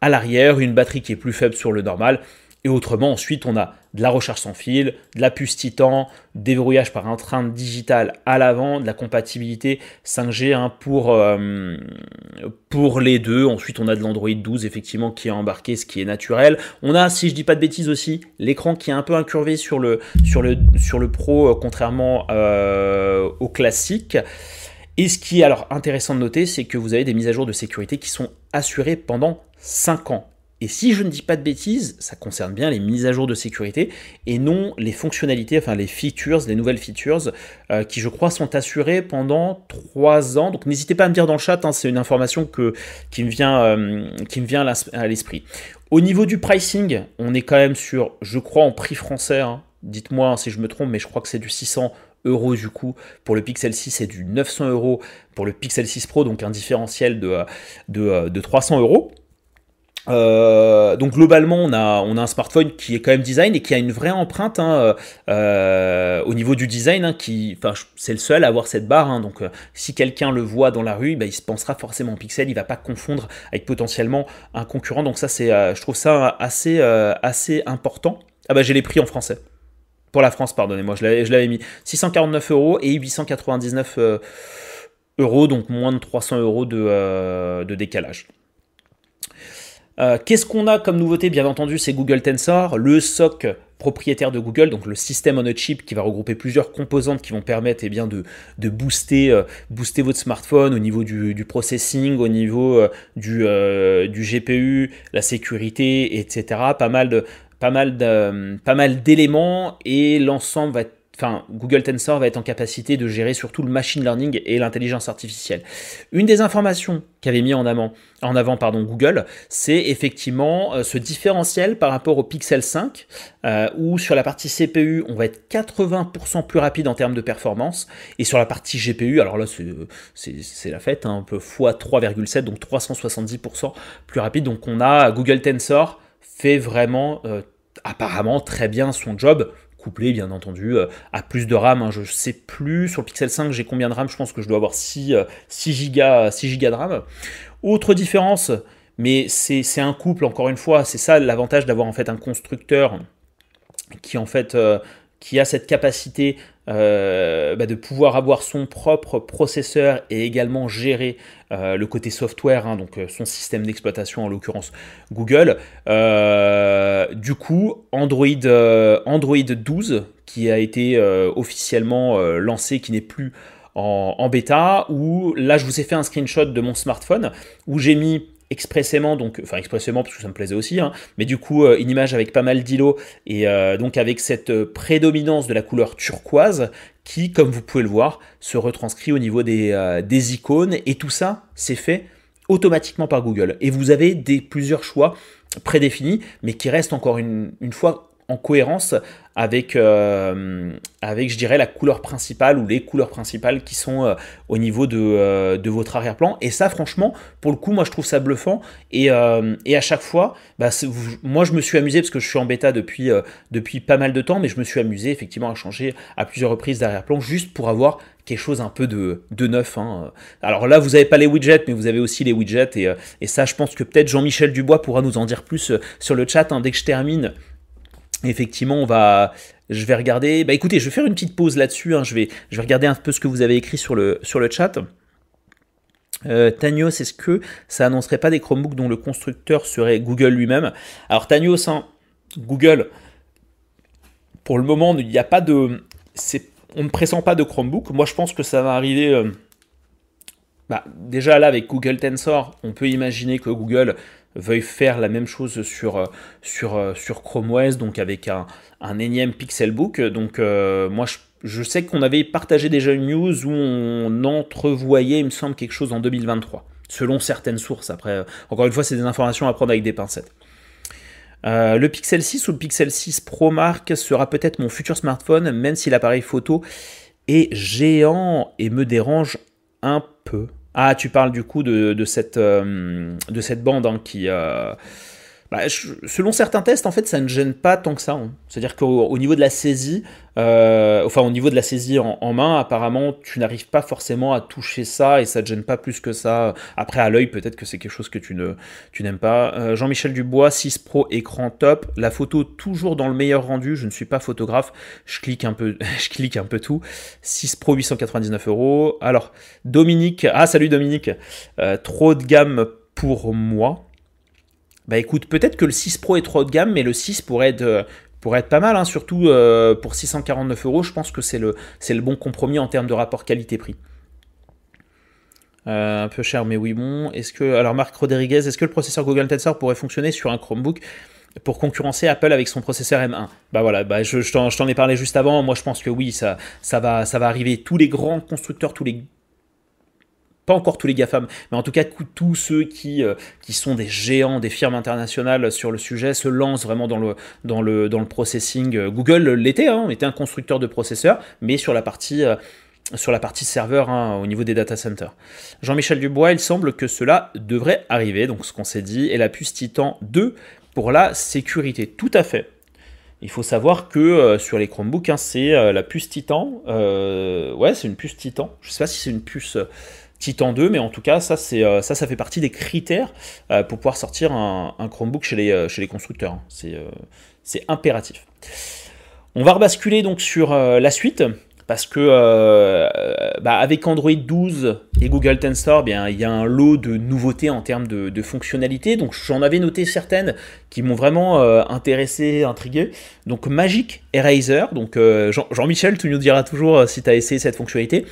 à l'arrière, une batterie qui est plus faible sur le normal. Et autrement, ensuite, on a de la recharge sans fil, de la puce Titan, déverrouillage par empreinte digitale à l'avant, de la compatibilité 5G hein, pour, euh, pour les deux. Ensuite, on a de l'Android 12 effectivement qui est embarqué, ce qui est naturel. On a, si je dis pas de bêtises aussi, l'écran qui est un peu incurvé sur le, sur le, sur le Pro, euh, contrairement euh, au classique. Et ce qui est alors intéressant de noter, c'est que vous avez des mises à jour de sécurité qui sont assurées pendant 5 ans. Et si je ne dis pas de bêtises, ça concerne bien les mises à jour de sécurité et non les fonctionnalités, enfin les features, les nouvelles features euh, qui je crois sont assurées pendant 3 ans. Donc n'hésitez pas à me dire dans le chat, hein, c'est une information qui me vient, euh, à l'esprit. Au niveau du pricing, on est quand même sur, je crois en prix français, hein. dites-moi hein, si je me trompe, mais je crois que c'est du 600 euros du coup pour le Pixel 6 et du 900 euros pour le Pixel 6 Pro, donc un différentiel de, de, de 300 euros. Euh, donc globalement, on a, on a un smartphone qui est quand même design et qui a une vraie empreinte hein, euh, au niveau du design. Hein, qui, enfin, c'est le seul à avoir cette barre. Hein, donc, euh, si quelqu'un le voit dans la rue, bah, il se pensera forcément en pixel. Il va pas confondre avec potentiellement un concurrent. Donc ça, c'est, je trouve ça assez, assez important. Ah bah j'ai les prix en français. Pour la France, pardonnez-moi, je l'avais mis 649 euros et 899 euros, donc moins de 300 euros de décalage. Euh, qu'est-ce qu'on a comme nouveauté Bien entendu, c'est Google Tensor, le SOC propriétaire de Google, donc le système on a chip qui va regrouper plusieurs composantes qui vont permettre eh bien, de, euh, booster votre smartphone au niveau du, processing, au niveau euh, du, GPU, la sécurité, etc. Pas mal de, pas mal pas mal d'éléments et l'ensemble va être enfin, Google Tensor va être en capacité de gérer surtout le machine learning et l'intelligence artificielle. Une des informations qu'avait mis en avant, Google, c'est effectivement euh, ce différentiel par rapport au Pixel 5, euh, où sur la partie CPU, on va être 80% plus rapide en termes de performance, et sur la partie GPU, alors là c'est la fête, un peu x 3,7, donc 370% plus rapide. Donc on a Google Tensor fait vraiment euh, apparemment très bien son job bien entendu euh, à plus de RAM. Hein. Je sais plus sur le Pixel 5 j'ai combien de RAM, je pense que je dois avoir 6, 6 Go, 6 Go de RAM. Autre différence, mais c'est un couple encore une fois, c'est ça l'avantage d'avoir en fait un constructeur qui en fait euh, qui a cette capacité euh, bah, de pouvoir avoir son propre processeur et également gérer le côté software, hein, donc son système d'exploitation en l'occurrence Google. du coup, Android, Android 12 qui a été officiellement lancé, qui n'est plus en, en, bêta, où là je vous ai fait un screenshot de mon smartphone, où j'ai mis expressément, donc, enfin expressément parce que ça me plaisait aussi, hein, mais du coup euh, une image avec pas mal d'îlots et euh, donc avec cette euh, prédominance de la couleur turquoise qui, comme vous pouvez le voir, se retranscrit au niveau des, des icônes et tout ça c'est fait automatiquement par Google. Et vous avez des, plusieurs choix prédéfinis, mais qui restent encore une, une fois en cohérence avec, euh, avec, je dirais, la couleur principale ou les couleurs principales qui sont euh, au niveau de, euh, de votre arrière-plan. Et ça, franchement, pour le coup, moi, je trouve ça bluffant. Et, et à chaque fois, bah, moi, je me suis amusé, parce que je suis en bêta depuis, depuis pas mal de temps, mais je me suis amusé, effectivement, à changer à plusieurs reprises d'arrière-plan, juste pour avoir quelque chose un peu de, de neuf. Hein. Alors là, vous n'avez pas les widgets, mais vous avez aussi les widgets. Et, et ça, je pense que peut-être Jean-Michel Dubois pourra nous en dire plus sur le chat. Hein, dès que je termine, effectivement, on va, je vais regarder. Bah écoutez, je vais faire une petite pause là-dessus. Hein. Je, vais, je vais regarder un peu ce que vous avez écrit sur le, sur le chat. Euh, Tanios, est-ce que ça annoncerait pas des Chromebooks dont le constructeur serait Google lui-même? Alors Tanios, hein, Google, pour le moment, il n'y a pas de, on ne pressent pas de Chromebook. Moi, je pense que ça va arriver. Euh, bah, déjà là, avec Google Tensor, on peut imaginer que Google veuille faire la même chose sur, euh, euh, sur Chrome OS, donc avec un, un énième Pixelbook. Donc euh, moi, je, sais qu'on avait partagé déjà une news où on entrevoyait, il me semble, quelque chose en 2023, selon certaines sources. Après, encore une fois, c'est des informations à prendre avec des pincettes. le Pixel 6 ou le Pixel 6 Pro Mark sera peut-être mon futur smartphone, même si l'appareil photo est géant et me dérange un peu. Ah, tu parles du coup de, cette, euh, de cette bande hein, qui, euh, bah, selon certains tests, en fait, ça ne gêne pas tant que ça. Hein. C'est-à-dire qu'au niveau de la saisie, euh, enfin au niveau de la saisie en, main, apparemment, tu n'arrives pas forcément à toucher ça et ça ne gêne pas plus que ça. Après, à l'œil, peut-être que c'est quelque chose que tu ne, tu n'aimes pas. Euh, Jean-Michel Dubois, 6 Pro, écran top. La photo toujours dans le meilleur rendu. Je ne suis pas photographe. Je clique un peu, je clique un peu tout. 6 Pro, 899 euros. Alors, Dominique, ah salut Dominique. Euh, trop de gamme pour moi. Bah écoute, peut-être que le 6 Pro est trop haut de gamme, mais le 6 pourrait être, euh, être pas mal, hein, surtout euh, pour 649 euros. Je pense que c'est le, le bon compromis en termes de rapport qualité-prix. Euh, un peu cher, mais oui, bon. Est-ce que, alors Marc Rodriguez, est-ce que le processeur Google Tensor pourrait fonctionner sur un Chromebook pour concurrencer Apple avec son processeur M1 Bah voilà, bah je, je t'en ai parlé juste avant. Moi, je pense que oui, ça, ça, va, ça va arriver. Tous les grands constructeurs, tous les pas encore tous les GAFAM, mais en tout cas tous ceux qui, euh, qui sont des géants, des firmes internationales sur le sujet, se lancent vraiment dans le, dans le, dans le processing. Euh, Google l'était, hein, était un constructeur de processeurs, mais sur la partie, euh, sur la partie serveur hein, au niveau des data centers. Jean-Michel Dubois, il semble que cela devrait arriver, donc ce qu'on s'est dit, et la puce Titan 2 pour la sécurité. Tout à fait. Il faut savoir que sur les Chromebooks, hein, c'est la puce Titan. ouais, c'est une puce Titan. Je ne sais pas si c'est une puce Titan 2, mais en tout cas, ça, euh, fait partie des critères euh, pour pouvoir sortir un, Chromebook chez les, euh, constructeurs. Hein. C'est, impératif. On va rebasculer donc sur la suite, parce que bah, avec Android 12 et Google Tensor, bien, il y a un lot de nouveautés en termes de, fonctionnalités. Donc j'en avais noté certaines qui m'ont vraiment intéressé, intrigué. Donc Magic Eraser, donc Jean, Jean-Michel, tu nous diras toujours si tu as essayé cette fonctionnalité.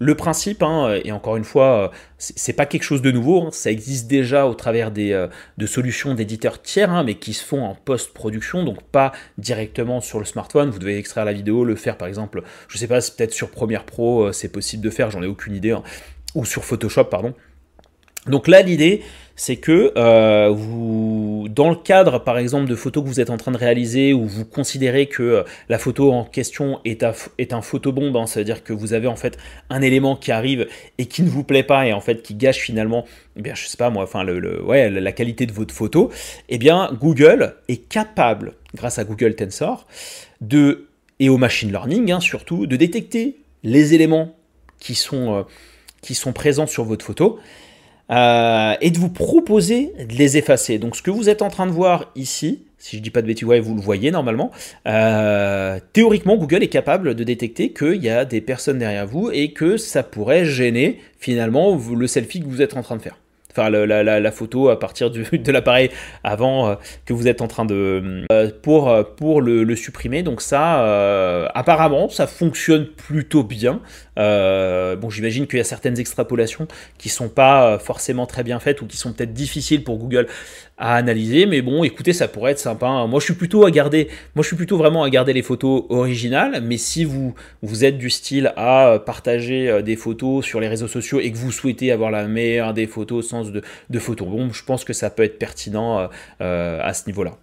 Le principe, hein, et encore une fois, c'est pas quelque chose de nouveau, hein, ça existe déjà au travers des, de solutions d'éditeurs tiers, hein, mais qui se font en post-production, donc pas directement sur le smartphone. Vous devez extraire la vidéo, le faire par exemple, je sais pas, peut-être sur Premiere Pro, c'est possible de faire, j'en ai aucune idée, ou sur Photoshop, pardon. Donc là, l'idée, c'est que euh, vous, dans le cadre, par exemple, de photos que vous êtes en train de réaliser, où vous considérez que euh, la photo en question est, est un photobombe, hein, c'est-à-dire que vous avez en fait un élément qui arrive et qui ne vous plaît pas et en fait qui gâche finalement, eh bien, je sais pas moi, enfin, le, ouais, la qualité de votre photo, eh bien, Google est capable, grâce à Google Tensor, de et au machine learning hein, surtout, de détecter les éléments qui sont, euh, qui sont présents sur votre photo euh, et de vous proposer de les effacer. Donc ce que vous êtes en train de voir ici, si je dis pas de bêtises, vous le voyez normalement, euh, théoriquement Google est capable de détecter qu'il y a des personnes derrière vous et que ça pourrait gêner finalement le selfie que vous êtes en train de faire enfin la, photo à partir de l'appareil avant euh, que vous êtes en train de pour pour le, supprimer. Donc ça apparemment ça fonctionne plutôt bien. Euh, bon, j'imagine qu'il y a certaines extrapolations qui sont pas euh, forcément très bien faites ou qui sont peut-être difficiles pour Google analyser, mais bon, écoutez, ça pourrait être sympa. Hein. Moi, je suis plutôt à garder, moi, je suis plutôt vraiment à garder les photos originales, mais si vous vous êtes du style à partager euh, des photos sur les réseaux sociaux et que vous souhaitez avoir la meilleure des photos au sens de, de photos, bon, je pense que ça peut être pertinent à ce niveau-là.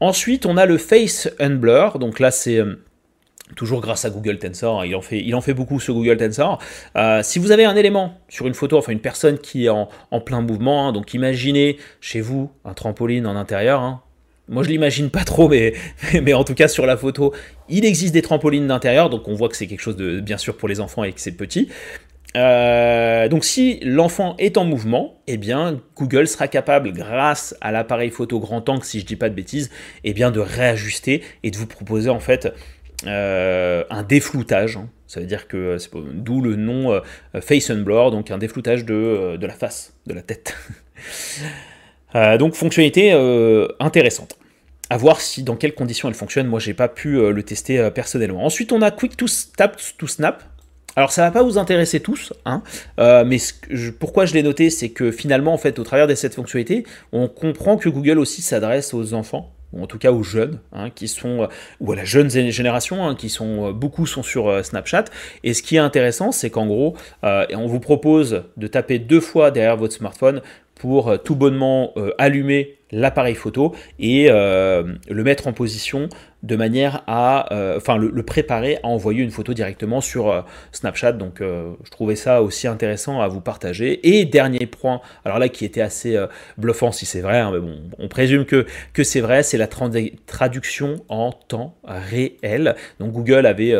Ensuite, on a le Face Unblur, donc là, c'est toujours grâce à Google Tensor, hein. il en fait, beaucoup ce Google Tensor. Euh, si vous avez un élément sur une photo, enfin une personne qui est en, plein mouvement, hein, donc imaginez chez vous un trampoline en intérieur. Hein. Moi je l'imagine pas trop, mais, en tout cas sur la photo, il existe des trampolines d'intérieur, donc on voit que c'est quelque chose de bien sûr pour les enfants et que c'est petit. Euh, donc si l'enfant est en mouvement, eh bien Google sera capable, grâce à l'appareil photo grand angle, si je dis pas de bêtises, eh bien de réajuster et de vous proposer en fait euh, un défloutage. Hein. Ça veut dire que euh, c'est d'où le nom euh, face unblur, donc un défloutage de, de, la face, de la tête. donc fonctionnalité intéressante. À voir si dans quelles conditions elle fonctionne. Moi, j'ai pas pu le tester personnellement. Ensuite, on a Quick to to Snap. Alors ça va pas vous intéresser tous, hein, mais pourquoi je l'ai noté, c'est que finalement, en fait, au travers de cette fonctionnalité, on comprend que Google aussi s'adresse aux enfants ou en tout cas aux jeunes, hein, qui sont, euh, ou à la jeune génération, hein, qui sont, euh, beaucoup sont sur euh, Snapchat. Et ce qui est intéressant, c'est qu'en gros, on vous propose de taper deux fois derrière votre smartphone pour tout bonnement allumer l'appareil photo et le mettre en position de manière à, euh, enfin, le, préparer à envoyer une photo directement sur euh, Snapchat. Donc, euh, je trouvais ça aussi intéressant à vous partager. Et dernier point, alors là, qui était assez bluffant si c'est vrai, hein, mais bon, on présume que, que c'est vrai, c'est la traduction en temps réel. Donc, Google avait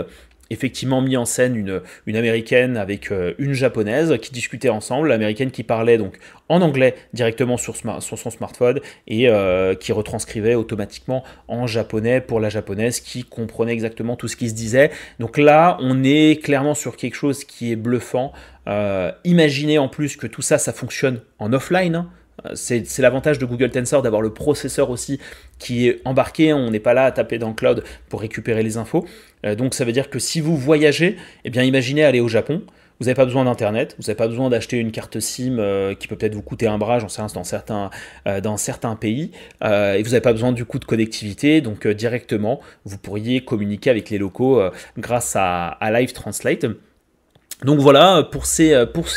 effectivement mis en scène une, une américaine avec euh, une japonaise qui discutaient ensemble, l'américaine qui parlait donc en anglais directement sur, son smartphone et euh, qui retranscrivait automatiquement en japonais pour la japonaise qui comprenait exactement tout ce qui se disait. Donc là, on est clairement sur quelque chose qui est bluffant. Euh, imaginez en plus que tout ça, ça fonctionne en offline. C'est l'avantage de Google Tensor d'avoir le processeur aussi qui est embarqué. On n'est pas là à taper dans le cloud pour récupérer les infos. Euh, donc ça veut dire que si vous voyagez, eh bien imaginez aller au Japon. Vous n'avez pas besoin d'internet, vous n'avez pas besoin d'acheter une carte SIM euh, qui peut peut-être vous coûter un bras, j'en sais dans certains, euh, dans certains pays, et vous n'avez pas besoin du coup de connectivité, donc directement vous pourriez communiquer avec les locaux grâce à, Live Translate. Donc voilà, pour ces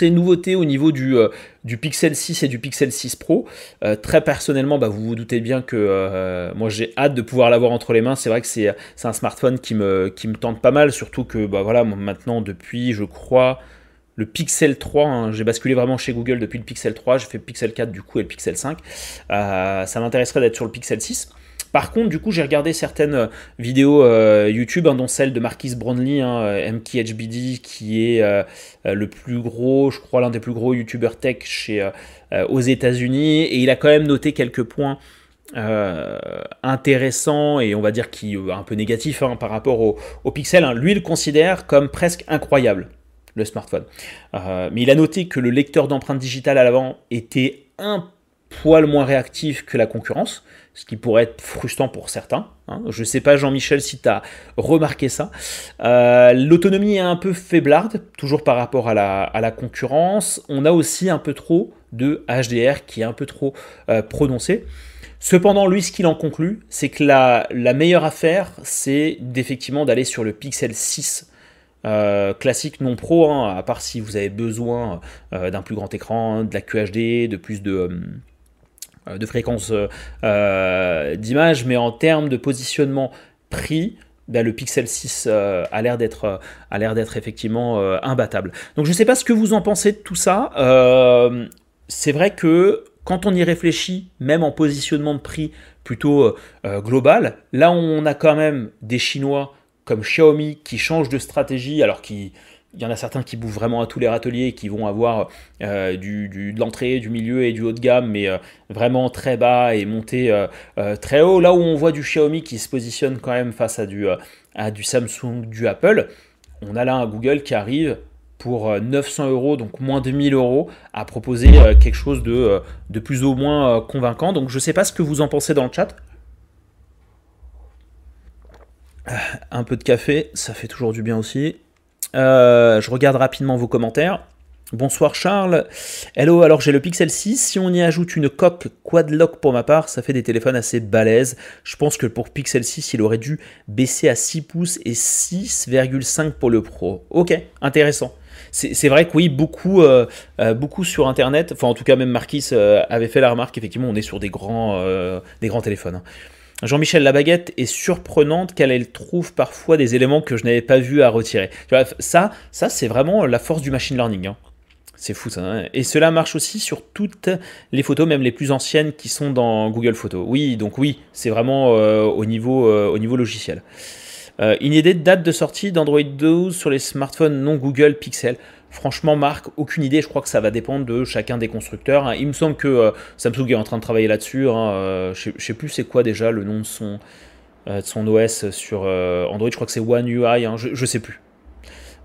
nouveautés au niveau du, du Pixel 6 et du Pixel 6 Pro, euh, très personnellement, bah, vous vous doutez bien que euh, moi j'ai hâte de pouvoir l'avoir entre les mains. C'est vrai que c'est un smartphone qui me, tente pas mal, surtout que bah, maintenant depuis, je crois, le Pixel 3, hein, j'ai basculé vraiment chez Google depuis le Pixel 3, j'ai fait Pixel 4 du coup et le Pixel 5. Euh, ça m'intéresserait d'être sur le Pixel 6. Par contre, du coup, j'ai regardé certaines euh, vidéos euh, YouTube, hein, dont celle de Marquis Brownlee, hein, euh, MKHBD, qui est le plus gros, je crois, l'un des plus gros YouTubers tech chez, aux États-Unis. Et il a quand même noté quelques points. intéressants et on va dire qui un peu négatifs hein, par rapport au, Pixel. Lui, il le considère comme presque incroyable le smartphone. mais il a noté que le lecteur d'empreintes digitales à l'avant était un poil moins réactif que la concurrence, ce qui pourrait être frustrant pour certains. Hein. Je ne sais pas, Jean-Michel, si tu as remarqué ça. Euh, l'autonomie est un peu faiblarde, toujours par rapport à la, concurrence. On a aussi un peu trop de HDR qui est un peu trop euh, prononcé. Cependant, lui, ce qu'il en conclut, c'est que la, meilleure affaire, c'est d'effectivement d'aller sur le Pixel 6 euh, classique non pro, hein, à part si vous avez besoin d'un plus grand écran, de la QHD, de plus de de fréquence euh, euh, d'image, mais en termes de positionnement prix, ben, le Pixel 6 a l'air d'être a l'air d'être effectivement imbattable. Donc je ne sais pas ce que vous en pensez de tout ça. c'est vrai que quand on y réfléchit, même en positionnement de prix plutôt global, là on a quand même des Chinois comme Xiaomi qui changent de stratégie alors qu'ils il y en a certains qui bouffent vraiment à tous les râteliers, qui vont avoir euh, du, de l'entrée, du milieu et du haut de gamme, mais euh, vraiment très bas et monter euh, très haut. Là où on voit du Xiaomi qui se positionne quand même face à du, à du Samsung, du Apple, on a là un Google qui arrive pour 900 euros, donc moins de 1000 euros, à proposer quelque chose de, de plus ou moins convaincant. Donc je ne sais pas ce que vous en pensez dans le chat. Un peu de café, ça fait toujours du bien aussi. Euh, je regarde rapidement vos commentaires. Bonsoir Charles. Hello, alors j'ai le Pixel 6. Si on y ajoute une coque quad-lock pour ma part, ça fait des téléphones assez balèzes. Je pense que pour Pixel 6, il aurait dû baisser à 6 pouces et 6,5 pour le Pro. Ok, intéressant. C'est vrai que oui, beaucoup, euh, euh, beaucoup sur Internet, enfin en tout cas même Marquis avait fait la remarque, effectivement on est sur des grands, téléphones. Hein. Jean-Michel Labaguette est surprenante car elle trouve parfois des éléments que je n'avais pas vu à retirer. ça, c'est vraiment la force du machine learning. Hein. C'est fou ça. Hein. Et cela marche aussi sur toutes les photos, même les plus anciennes qui sont dans Google Photos. Oui, donc oui, c'est vraiment euh, au, niveau, euh, au niveau logiciel. Euh, une idée de date de sortie d'Android 12 sur les smartphones non Google Pixel. Franchement, Marc, aucune idée. Je crois que ça va dépendre de chacun des constructeurs. Hein. Il me semble que euh, Samsung est en train de travailler là-dessus. Hein. Euh, je ne sais plus c'est quoi déjà le nom de son, euh, OS sur Android. Je crois que c'est One UI. Hein. Je ne sais plus.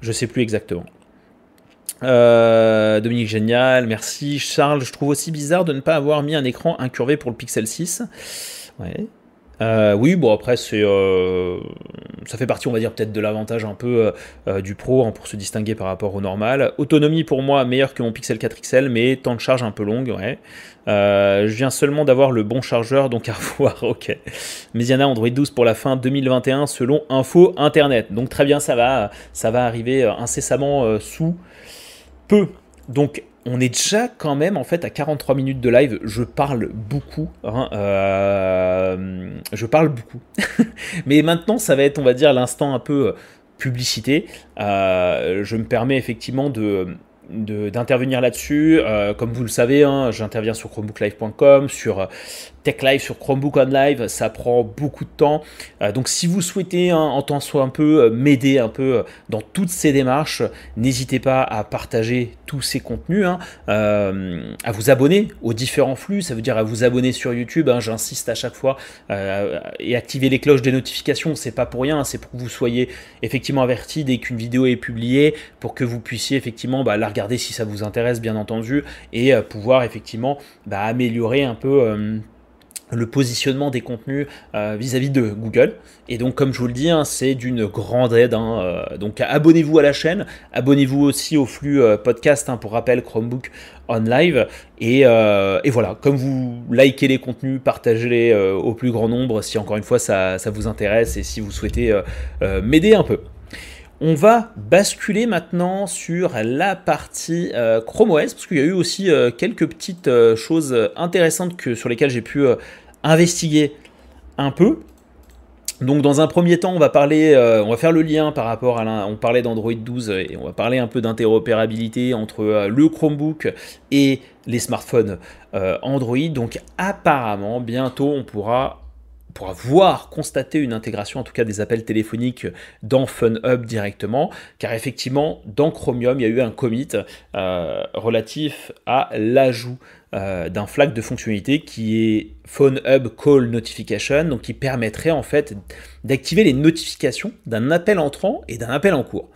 Je sais plus exactement. Dominique, génial, merci. Charles, je trouve aussi bizarre de ne pas avoir mis un écran incurvé pour le Pixel 6. Ouais. Euh, oui, bon après c'est euh, ça fait partie on va dire peut-être de l'avantage un peu euh, du pro hein, pour se distinguer par rapport au normal. Autonomie pour moi meilleure que mon Pixel 4 XL mais temps de charge un peu longue ouais. je viens seulement d'avoir le bon chargeur donc à voir ok. Mesiana Android 12 pour la fin 2021 selon info internet donc très bien ça va ça va arriver incessamment sous peu donc on est déjà quand même en fait à 43 minutes de live. Je parle beaucoup. Hein, euh, je parle beaucoup. Mais maintenant, ça va être, on va dire, l'instant un peu euh, publicité. Euh, je me permets effectivement d'intervenir là-dessus. comme vous le savez, hein, j'interviens sur chromebooklive.com, sur Tech Live sur Chromebook On Live, ça prend beaucoup de temps. Euh, donc si vous souhaitez hein, en temps soit un peu euh, m'aider un peu euh, dans toutes ces démarches, n'hésitez pas à partager tous ces contenus, hein, à vous abonner aux différents flux, ça veut dire à vous abonner sur YouTube, hein, j'insiste à chaque fois, et activer les cloches des notifications, c'est pas pour rien, c'est pour que vous soyez effectivement averti dès qu'une vidéo est publiée, pour que vous puissiez effectivement bah, la regarder si ça vous intéresse bien entendu, et pouvoir effectivement bah, améliorer un peu le positionnement des contenus euh, vis-à-vis de Google. Et donc, comme je vous le dis, hein, c'est d'une grande aide. Hein, euh, donc, abonnez-vous à la chaîne, abonnez-vous aussi au flux euh, podcast, hein, pour rappel, Chromebook on live. Et, voilà, comme vous likez les contenus, partagez-les au plus grand nombre si encore une fois ça vous intéresse et si vous souhaitez m'aider un peu. On va basculer maintenant sur la partie euh, Chrome OS, parce qu'il y a eu aussi euh, quelques petites euh, choses intéressantes que, sur lesquelles j'ai pu investiguer un peu. Donc dans un premier temps, on va parler, on va faire le lien par rapport à on parlait d'Android 12 et on va parler un peu d'interopérabilité entre le Chromebook et les smartphones Android. Donc apparemment, bientôt, on pourra pourra voir, constater une intégration, en tout cas des appels téléphoniques dans FunHub directement, car effectivement, dans Chromium, il y a eu un commit euh, relatif à l'ajout euh, d'un flag de fonctionnalité qui est PhoneHub Call Notification, donc qui permettrait en fait d'activer les notifications d'un appel entrant et d'un appel en cours.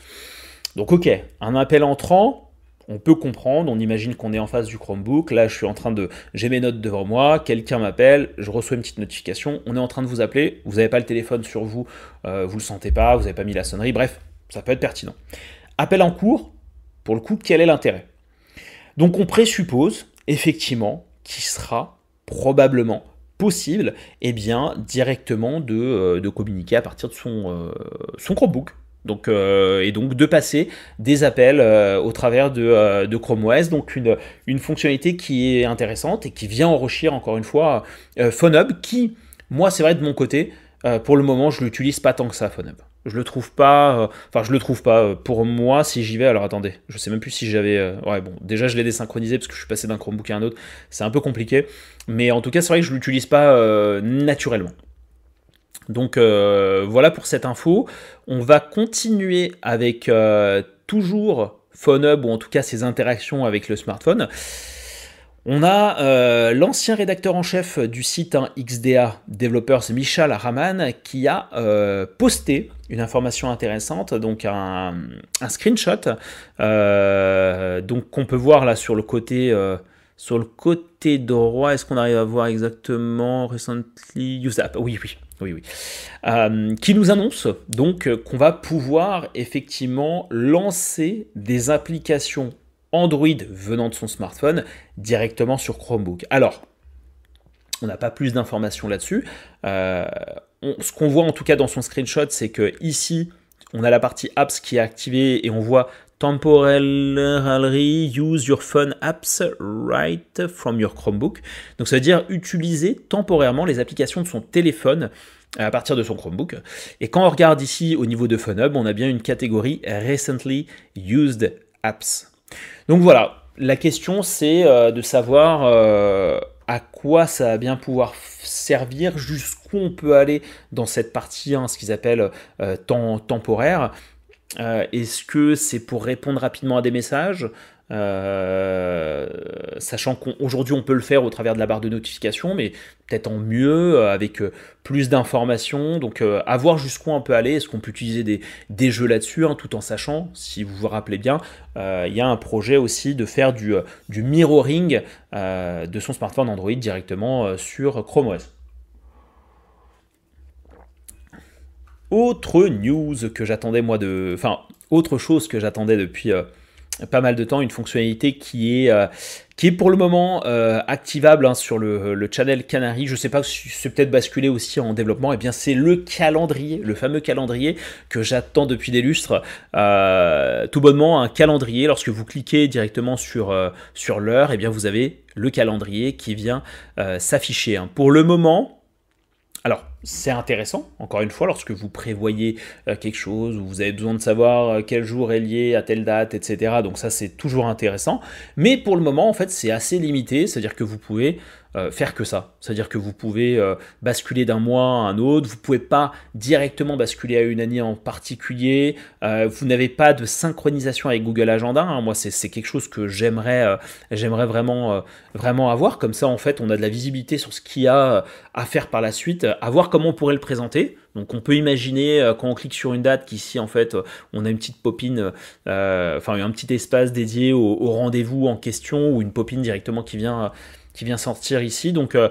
Donc ok, un appel entrant, on peut comprendre, on imagine qu'on est en face du Chromebook, là je suis en train de, j'ai mes notes devant moi, quelqu'un m'appelle, je reçois une petite notification, on est en train de vous appeler, vous n'avez pas le téléphone sur vous, euh, vous le sentez pas, vous n'avez pas mis la sonnerie, bref, ça peut être pertinent. Appel en cours, pour le coup, quel est l'intérêt? Donc on présuppose effectivement qu'il sera probablement possible eh bien, directement de, euh, communiquer à partir de son, euh, son Chromebook. Euh, et donc de passer des appels au travers de, de, Chrome OS. Donc une, fonctionnalité qui est intéressante et qui vient enrichir encore une fois PhoneHub qui, moi c'est vrai de mon côté, pour le moment je l'utilise pas tant que ça PhoneHub. Je le trouve pas. Euh, enfin, je le trouve pas. Euh, pour moi, si j'y vais, alors attendez, je sais même plus si j'avais. Euh, ouais, bon, déjà je l'ai désynchronisé parce que je suis passé d'un Chromebook à un autre. C'est un peu compliqué. Mais en tout cas, c'est vrai que je l'utilise pas naturellement. Donc voilà pour cette info. On va continuer avec toujours PhoneHub ou en tout cas ses interactions avec le smartphone. On a euh, l'ancien rédacteur en chef du site hein, XDA Developers, Michal Raman, qui a euh, posté une information intéressante, donc un, screenshot, euh, donc qu'on peut voir là sur le côté, sur le côté droit. Est-ce qu'on arrive à voir exactement recently app? Oui, oui. Oui, oui. qui nous annonce donc qu'on va pouvoir effectivement lancer des applications Android venant de son smartphone directement sur Chromebook. Alors, on n'a pas plus d'informations là-dessus. Euh, ce qu'on voit en tout cas dans son screenshot, c'est que ici, on a la partie apps qui est activée et on voit temporarily use your phone apps right from your Chromebook. Donc ça veut dire utiliser temporairement les applications de son téléphone à partir de son Chromebook. Et quand on regarde ici au niveau de PhoneHub, on a bien une catégorie Recently Used Apps. Donc voilà, la question c'est euh, de savoir euh, à quoi ça va bien pouvoir servir, jusqu'où on peut aller dans cette partie, hein, ce qu'ils appellent euh, temps temporaire. Est-ce que c'est pour répondre rapidement à des messages euh, sachant qu'aujourd'hui on peut le faire au travers de la barre de notification, mais peut-être en mieux, euh, avec euh, plus d'informations. Donc à voir jusqu'où on peut aller. Est-ce qu'on peut utiliser des, jeux là-dessus, hein, tout en sachant, si vous vous rappelez bien, il y a un projet aussi de faire du, du mirroring de son smartphone Android directement sur Chrome OS. Autre news que j'attendais moi de... Enfin, autre chose que j'attendais depuis pas mal de temps, une fonctionnalité qui est, euh, qui est pour le moment euh, activable hein, sur le, channel Canary. Je ne sais pas si c'est peut-être basculé aussi en développement. Eh bien, c'est le calendrier, le fameux calendrier que j'attends depuis des lustres. Euh, tout bonnement, un calendrier. Lorsque vous cliquez directement sur, l'heure, eh bien, vous avez le calendrier qui vient s'afficher. Hein. Pour le moment, c'est intéressant, encore une fois, lorsque vous prévoyez euh, quelque chose, ou vous avez besoin de savoir euh, quel jour est lié à telle date, etc. Donc ça, c'est toujours intéressant. Mais pour le moment, en fait, c'est assez limité, c'est-à-dire que vous pouvez euh, faire que ça. C'est-à-dire que vous pouvez euh, basculer d'un mois à un autre, vous ne pouvez pas directement basculer à une année en particulier, euh, vous n'avez pas de synchronisation avec Google Agenda. Hein. Moi, c'est quelque chose que j'aimerais j'aimerais vraiment, vraiment avoir. Comme ça, en fait, on a de la visibilité sur ce qu'il y a à faire par la suite, à voir comment on pourrait le présenter. Donc on peut imaginer quand on clique sur une date qu'ici en fait on a une petite popine, enfin un petit espace dédié au, au rendez-vous en question ou une popine directement qui vient qui vient sortir ici. Donc euh,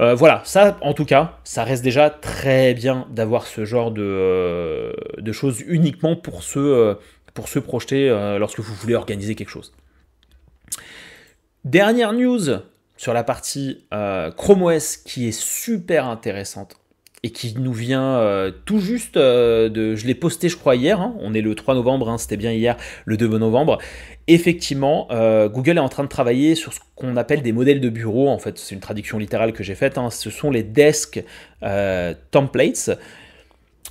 euh, voilà, ça en tout cas, ça reste déjà très bien d'avoir ce genre de, euh, choses uniquement pour se, pour se projeter lorsque vous voulez organiser quelque chose. Dernière news sur la partie Chrome OS qui est super intéressante et qui nous vient tout juste de... Je l'ai posté je crois hier, hein. on est le 3 novembre, hein, c'était bien hier, le 2 novembre, effectivement, euh, Google est en train de travailler sur ce qu'on appelle des modèles de bureau. En fait, c'est une traduction littérale que j'ai faite. Hein. Ce sont les desk euh, templates.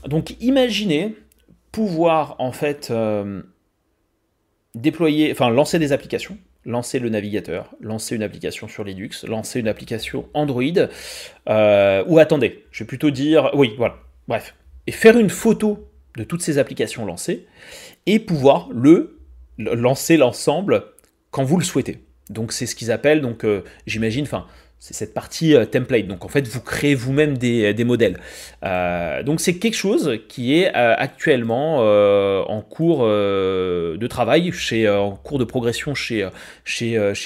Donc, imaginez pouvoir en fait euh, déployer, enfin lancer des applications, lancer le navigateur, lancer une application sur Linux, lancer une application Android, ou attendez, je vais plutôt dire, oui, voilà, bref, et faire une photo de toutes ces applications lancées et pouvoir le lancer l'ensemble quand vous le souhaitez. Donc c'est ce qu'ils appellent, donc euh, j'imagine, enfin c'est cette partie euh, template. Donc en fait, vous créez vous-même des, modèles. Euh, donc c'est quelque chose qui est euh, actuellement en cours de travail, chez, en cours de progression chez,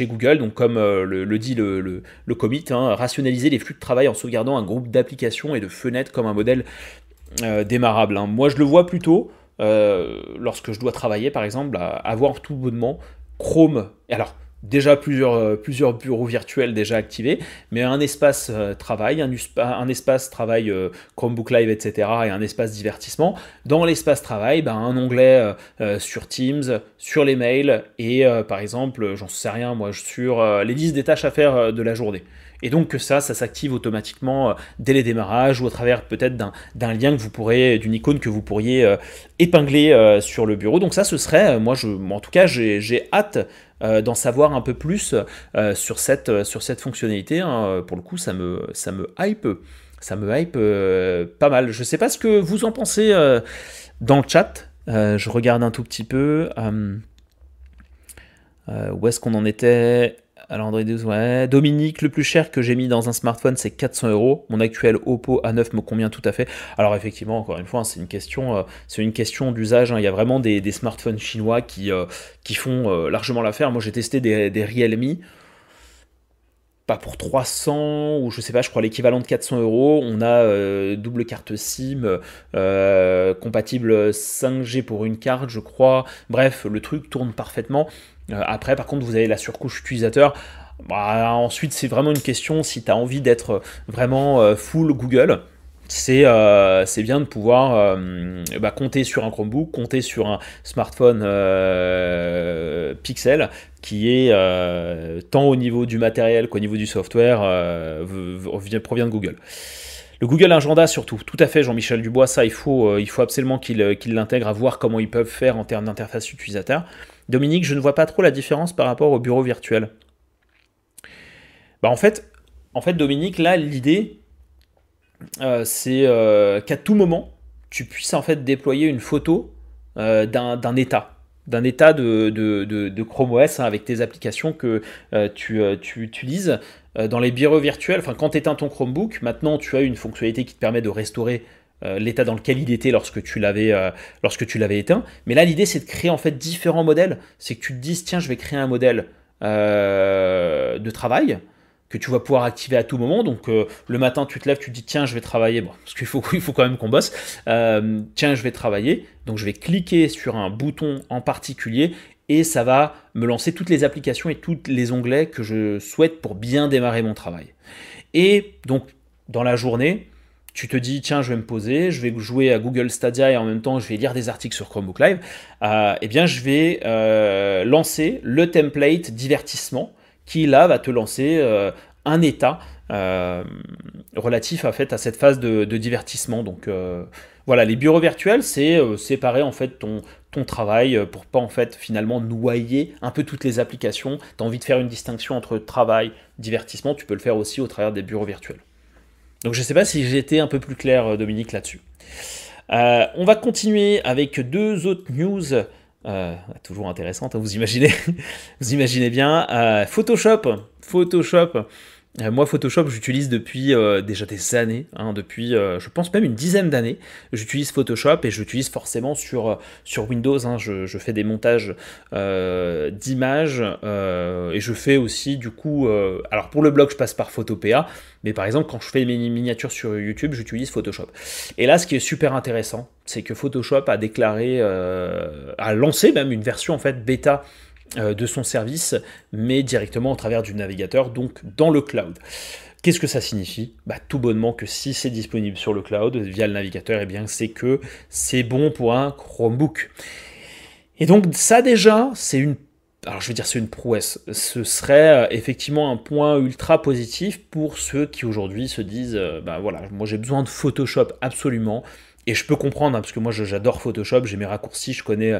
Google. Donc comme le, dit le, le, commit, hein, rationaliser les flux de travail en sauvegardant un groupe d'applications et de fenêtres comme un modèle démarrable. Hein. Moi, je le vois plutôt lorsque je dois travailler, par exemple, à avoir tout bonnement Chrome. Alors, déjà plusieurs, euh, plusieurs bureaux virtuels déjà activés, mais un espace euh, travail, un, un, espace travail euh, Chromebook Live, etc., et un espace divertissement. Dans l'espace travail, ben, un onglet sur Teams, sur les mails, et par exemple, j'en sais rien, moi, sur les listes des tâches à faire de la journée. Et donc que ça, ça s'active automatiquement dès les démarrages ou à travers peut-être d'un lien que vous pourrez, d'une icône que vous pourriez épingler sur le bureau. Donc ça, ce serait, moi, je, en tout cas, j'ai hâte euh, d'en savoir un peu plus euh, sur, cette, euh, sur cette fonctionnalité. Hein. Pour le coup, ça me, ça me hype. Ça me hype pas mal. Je ne sais pas ce que vous en pensez dans le chat. je regarde un tout petit peu. où est-ce qu'on en était? Alors Android 12, ouais. Dominique, le plus cher que j'ai mis dans un smartphone, c'est 400 euros. Mon actuel Oppo A9 me convient tout à fait. Alors effectivement, encore une fois, c'est une question, euh, c'est une question d'usage. Hein. Il y a vraiment des, smartphones chinois qui, euh, font euh, largement l'affaire. Moi, j'ai testé des, des Realme pas pour 300 ou je sais pas, je crois l'équivalent de 400 euros. On a double carte SIM, compatible 5G pour une carte, je crois. Bref, le truc tourne parfaitement. Euh, après, par contre, vous avez la surcouche utilisateur. Bah, ensuite, c'est vraiment une question si tu as envie d'être vraiment euh, full Google. C'est euh, bien de pouvoir bah, compter sur un Chromebook, compter sur un smartphone Pixel qui est tant au niveau du matériel qu'au niveau du software provient de Google. Le Google Agenda surtout, tout à fait Jean-Michel Dubois, ça il faut, faut absolument qu'il l'intègre à voir comment ils peuvent faire en termes d'interface utilisateur. Dominique, je ne vois pas trop la différence par rapport au bureau virtuel. Bah en fait, en fait Dominique, là, l'idée, euh, c'est euh, qu'à tout moment, tu puisses en fait déployer une photo euh, d'un état d'un état de, Chrome OS hein, avec tes applications que tu, tu, utilises dans les bureaux virtuels. Quand tu éteins ton Chromebook, maintenant tu as une fonctionnalité qui te permet de restaurer euh, l'état dans lequel il était lorsque tu l'avais euh, éteint. Mais là, l'idée, c'est de créer en fait différents modèles. C'est que tu te dises, tiens, je vais créer un modèle euh, de travail que tu vas pouvoir activer à tout moment. Donc le matin, tu te lèves, tu te dis tiens, je vais travailler. Bon, parce qu'il faut, il faut quand même qu'on bosse. tiens, je vais travailler. Donc je vais cliquer sur un bouton en particulier et ça va me lancer toutes les applications et tous les onglets que je souhaite pour bien démarrer mon travail. Et donc dans la journée, tu te dis tiens je vais me poser, je vais jouer à Google Stadia et en même temps je vais lire des articles sur Chromebook Live, euh, eh bien je vais euh, lancer le template divertissement qui là va te lancer euh, un état relatif à, fait, à cette phase de, divertissement. Donc voilà, les bureaux virtuels c'est séparer en fait ton, travail pour pas en fait finalement noyer un peu toutes les applications. Tu as envie de faire une distinction entre travail, divertissement, tu peux le faire aussi au travers des bureaux virtuels. Donc je ne sais pas si j'ai été un peu plus clair, euh, Dominique, là-dessus. Euh, on va continuer avec deux autres news. Euh, toujours intéressantes, hein, vous imaginez, vous imaginez bien. Photoshop, Photoshop euh, moi, Photoshop, j'utilise depuis euh, déjà des années, hein, depuis, euh, je pense même une dizaine d'années. J'utilise Photoshop et j'utilise forcément sur, sur Windows. Hein. je, fais des montages d'images et je fais aussi, du coup, alors pour le blog, je passe par Photopea, mais par exemple, quand je fais mes miniatures sur YouTube, j'utilise Photoshop. Et là, ce qui est super intéressant, c'est que Photoshop a déclaré, a lancé même une version en fait bêta euh, de son service, mais directement au travers du navigateur, donc dans le cloud. Qu'est-ce que ça signifie? Bah, Tout bonnement que si c'est disponible sur le cloud via le navigateur, eh bien c'est que c'est bon pour un Chromebook. Et donc ça déjà, c'est une alors je veux dire c'est une prouesse, ce serait euh, effectivement un point ultra positif pour ceux qui aujourd'hui se disent, euh, bah voilà, moi j'ai besoin de Photoshop absolument, et je peux comprendre, hein, parce que moi j'adore Photoshop, j'ai mes raccourcis, je connais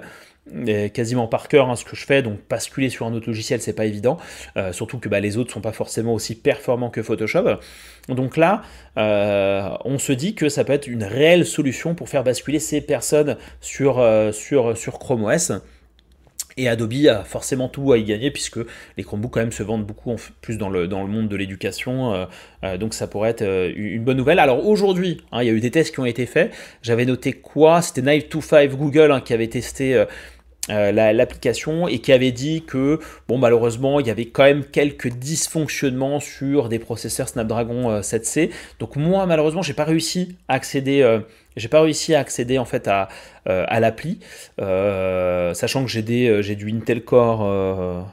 quasiment par cœur hein, ce que je fais, donc basculer sur un autre logiciel, c'est pas évident, euh, surtout que bah, les autres sont pas forcément aussi performants que Photoshop. Donc là, euh, on se dit que ça peut être une réelle solution pour faire basculer ces personnes euh, sur Chrome OS. Et Adobe a forcément tout à y gagner puisque les Chromebooks quand même se vendent beaucoup en plus dans le, dans le monde de l'éducation. Euh, euh, donc ça pourrait être euh, une bonne nouvelle. Alors aujourd'hui, hein, il y a eu des tests qui ont été faits. J'avais noté quoi? C'était Knife25 Google hein, qui avait testé l'application et qui avait dit que bon malheureusement il y avait quand même quelques dysfonctionnements sur des processeurs Snapdragon 7C. Euh, Donc moi malheureusement j'ai pas réussi à accéder j'ai pas réussi à accéder en fait à, à l'appli, sachant que j'ai des j'ai du Intel Core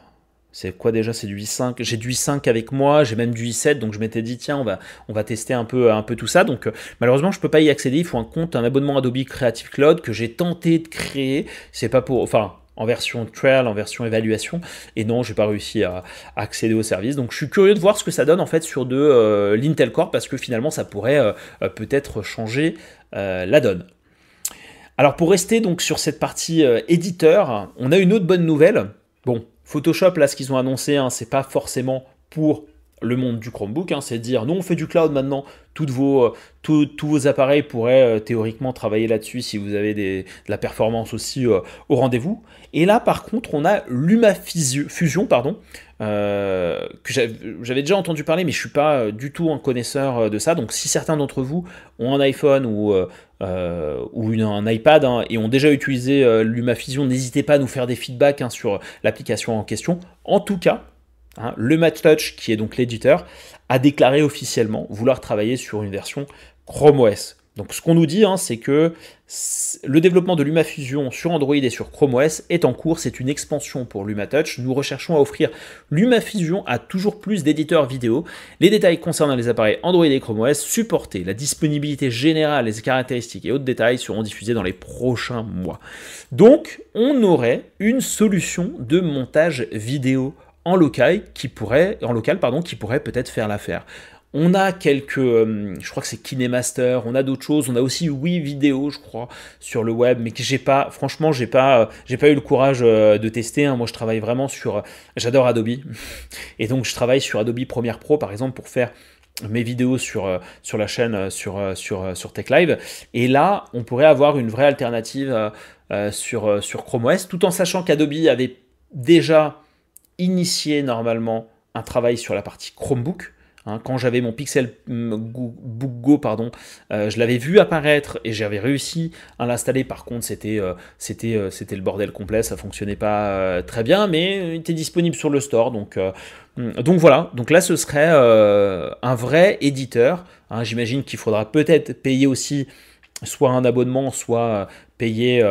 c'est quoi déjà C'est du i5. J'ai du i5 avec moi, j'ai même du i7, donc je m'étais dit tiens on va on va tester un peu un peu tout ça. Donc malheureusement je peux pas y accéder. Il faut un compte, un abonnement Adobe Creative Cloud que j'ai tenté de créer. C'est pas pour, enfin en version trial, en version évaluation, et non, j'ai pas réussi à, accéder au service. Donc je suis curieux de voir ce que ça donne en fait sur de euh, l'Intel Core parce que finalement ça pourrait euh, euh, peut-être changer la donne. Alors pour rester donc sur cette partie éditeur, on a une autre bonne nouvelle. Bon, Photoshop, là, ce qu'ils ont annoncé, hein, c'est pas forcément pour le monde du Chromebook, hein, c'est dire nous on fait du cloud maintenant, euh, tous vos appareils pourraient euh, théoriquement travailler là-dessus si vous avez de la performance aussi euh, au rendez-vous. Et là par contre on a LumaFusion, pardon, que j'avais déjà entendu parler mais je suis pas du tout un connaisseur de ça, donc si certains d'entre vous ont un iPhone ou, un iPad hein, et ont déjà utilisé LumaFusion, n'hésitez pas à nous faire des feedbacks hein, sur l'application en question. En tout cas, Hein, le qui est donc l'éditeur, a déclaré officiellement vouloir travailler sur une version Chrome OS. Donc ce qu'on nous dit, hein, c'est que le développement de LumaFusion sur Android et sur Chrome OS est en cours, c'est une expansion pour LumaTouch. Nous recherchons à offrir LumaFusion à toujours plus d'éditeurs vidéo. Les détails concernant les appareils Android et Chrome OS supportés, la disponibilité générale, les caractéristiques et autres détails seront diffusés dans les prochains mois. Donc on aurait une solution de montage vidéo en local qui pourrait, en local, pardon, qui pourrait peut-être faire l'affaire. On a quelques, euh, je crois que c'est KineMaster, on a d'autres choses, on a aussi oui vidéo, je crois, sur le web, mais que j'ai pas, franchement, j'ai pas, euh, j'ai pas eu le courage euh, de tester. Hein. Moi, je travaille vraiment sur, j'adore Adobe, et donc je travaille sur Adobe Premiere Pro, par exemple, pour faire mes vidéos sur, sur la chaîne sur, sur, sur Tech Live. Et là, on pourrait avoir une vraie alternative sur, sur Chrome OS, tout en sachant qu'Adobe avait déjà initier normalement un travail sur la partie Chromebook. Hein. quand j'avais mon Pixel mm, Book Go, pardon, euh, je l'avais vu apparaître et j'avais réussi à l'installer. Par contre, c'était euh, euh, c'était le bordel complet, ça fonctionnait pas très bien, mais il était disponible sur le store. Donc mm, donc voilà. Donc là, ce serait un vrai éditeur. Hein. J'imagine qu'il faudra peut-être payer aussi soit un abonnement, soit payer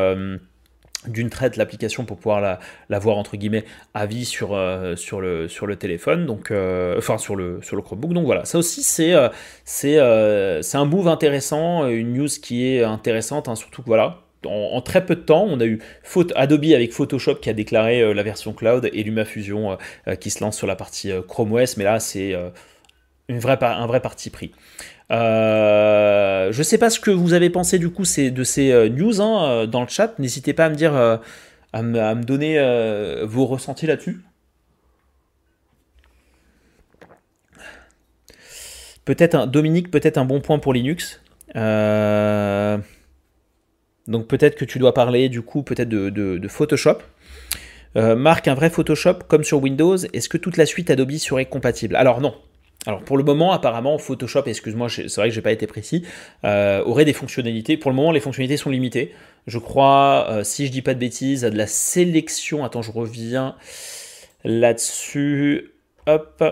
d'une traite l'application pour pouvoir la, voir entre guillemets à vie sur, euh, sur, le, sur le téléphone, donc, euh, enfin sur le, sur le Chromebook. Donc voilà, ça aussi c'est euh, un move intéressant, une news qui est intéressante, hein, surtout que voilà, en, très peu de temps, on a eu Adobe avec Photoshop qui a déclaré la version cloud et LumaFusion qui se lance sur la partie Chrome OS, mais là c'est un vrai parti pris. Euh, je sais pas ce que vous avez pensé du coup de ces euh, news hein, euh, dans le chat. N'hésitez pas à me dire, à, me, donner vos ressentis là-dessus. Peut-être Dominique, peut-être un bon point pour Linux. donc peut-être que tu dois parler du coup peut-être de, Photoshop. Marc, un vrai Photoshop comme sur Windows, est-ce que toute la suite Adobe serait compatible? Alors non, alors pour le moment, apparemment, Photoshop, excuse-moi, c'est vrai que j'ai pas été précis, euh, aurait des fonctionnalités. Pour le moment, les fonctionnalités sont limitées. Je crois, euh, si je dis pas de bêtises, à de la sélection. Attends, je reviens là-dessus. Hop.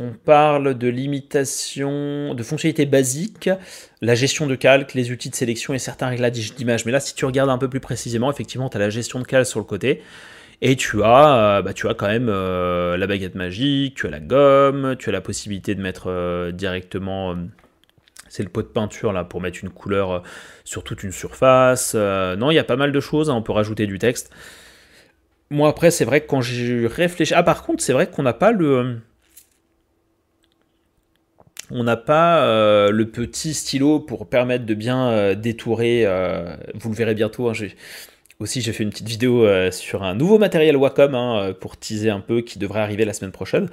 On parle de limitation, de fonctionnalités basiques, la gestion de calque, les outils de sélection et certains réglages d'image. Mais là, si tu regardes un peu plus précisément, effectivement, tu as la gestion de calque sur le côté. Et tu as, euh, bah, tu as quand même euh, la baguette magique, tu as la gomme, tu as la possibilité de mettre euh, directement c'est le pot de peinture là pour mettre une couleur sur toute une surface. non, il y a pas mal de choses, hein, on peut rajouter du texte. Moi après, c'est vrai que quand j'ai réfléchi... Ah par contre, c'est vrai qu'on n'a pas le... On n'a pas le petit stylo pour permettre de bien détourer. vous le verrez bientôt. Hein, aussi, j'ai fait une petite vidéo euh, sur un nouveau matériel Wacom hein, euh, pour teaser un peu qui devrait arriver la semaine prochaine.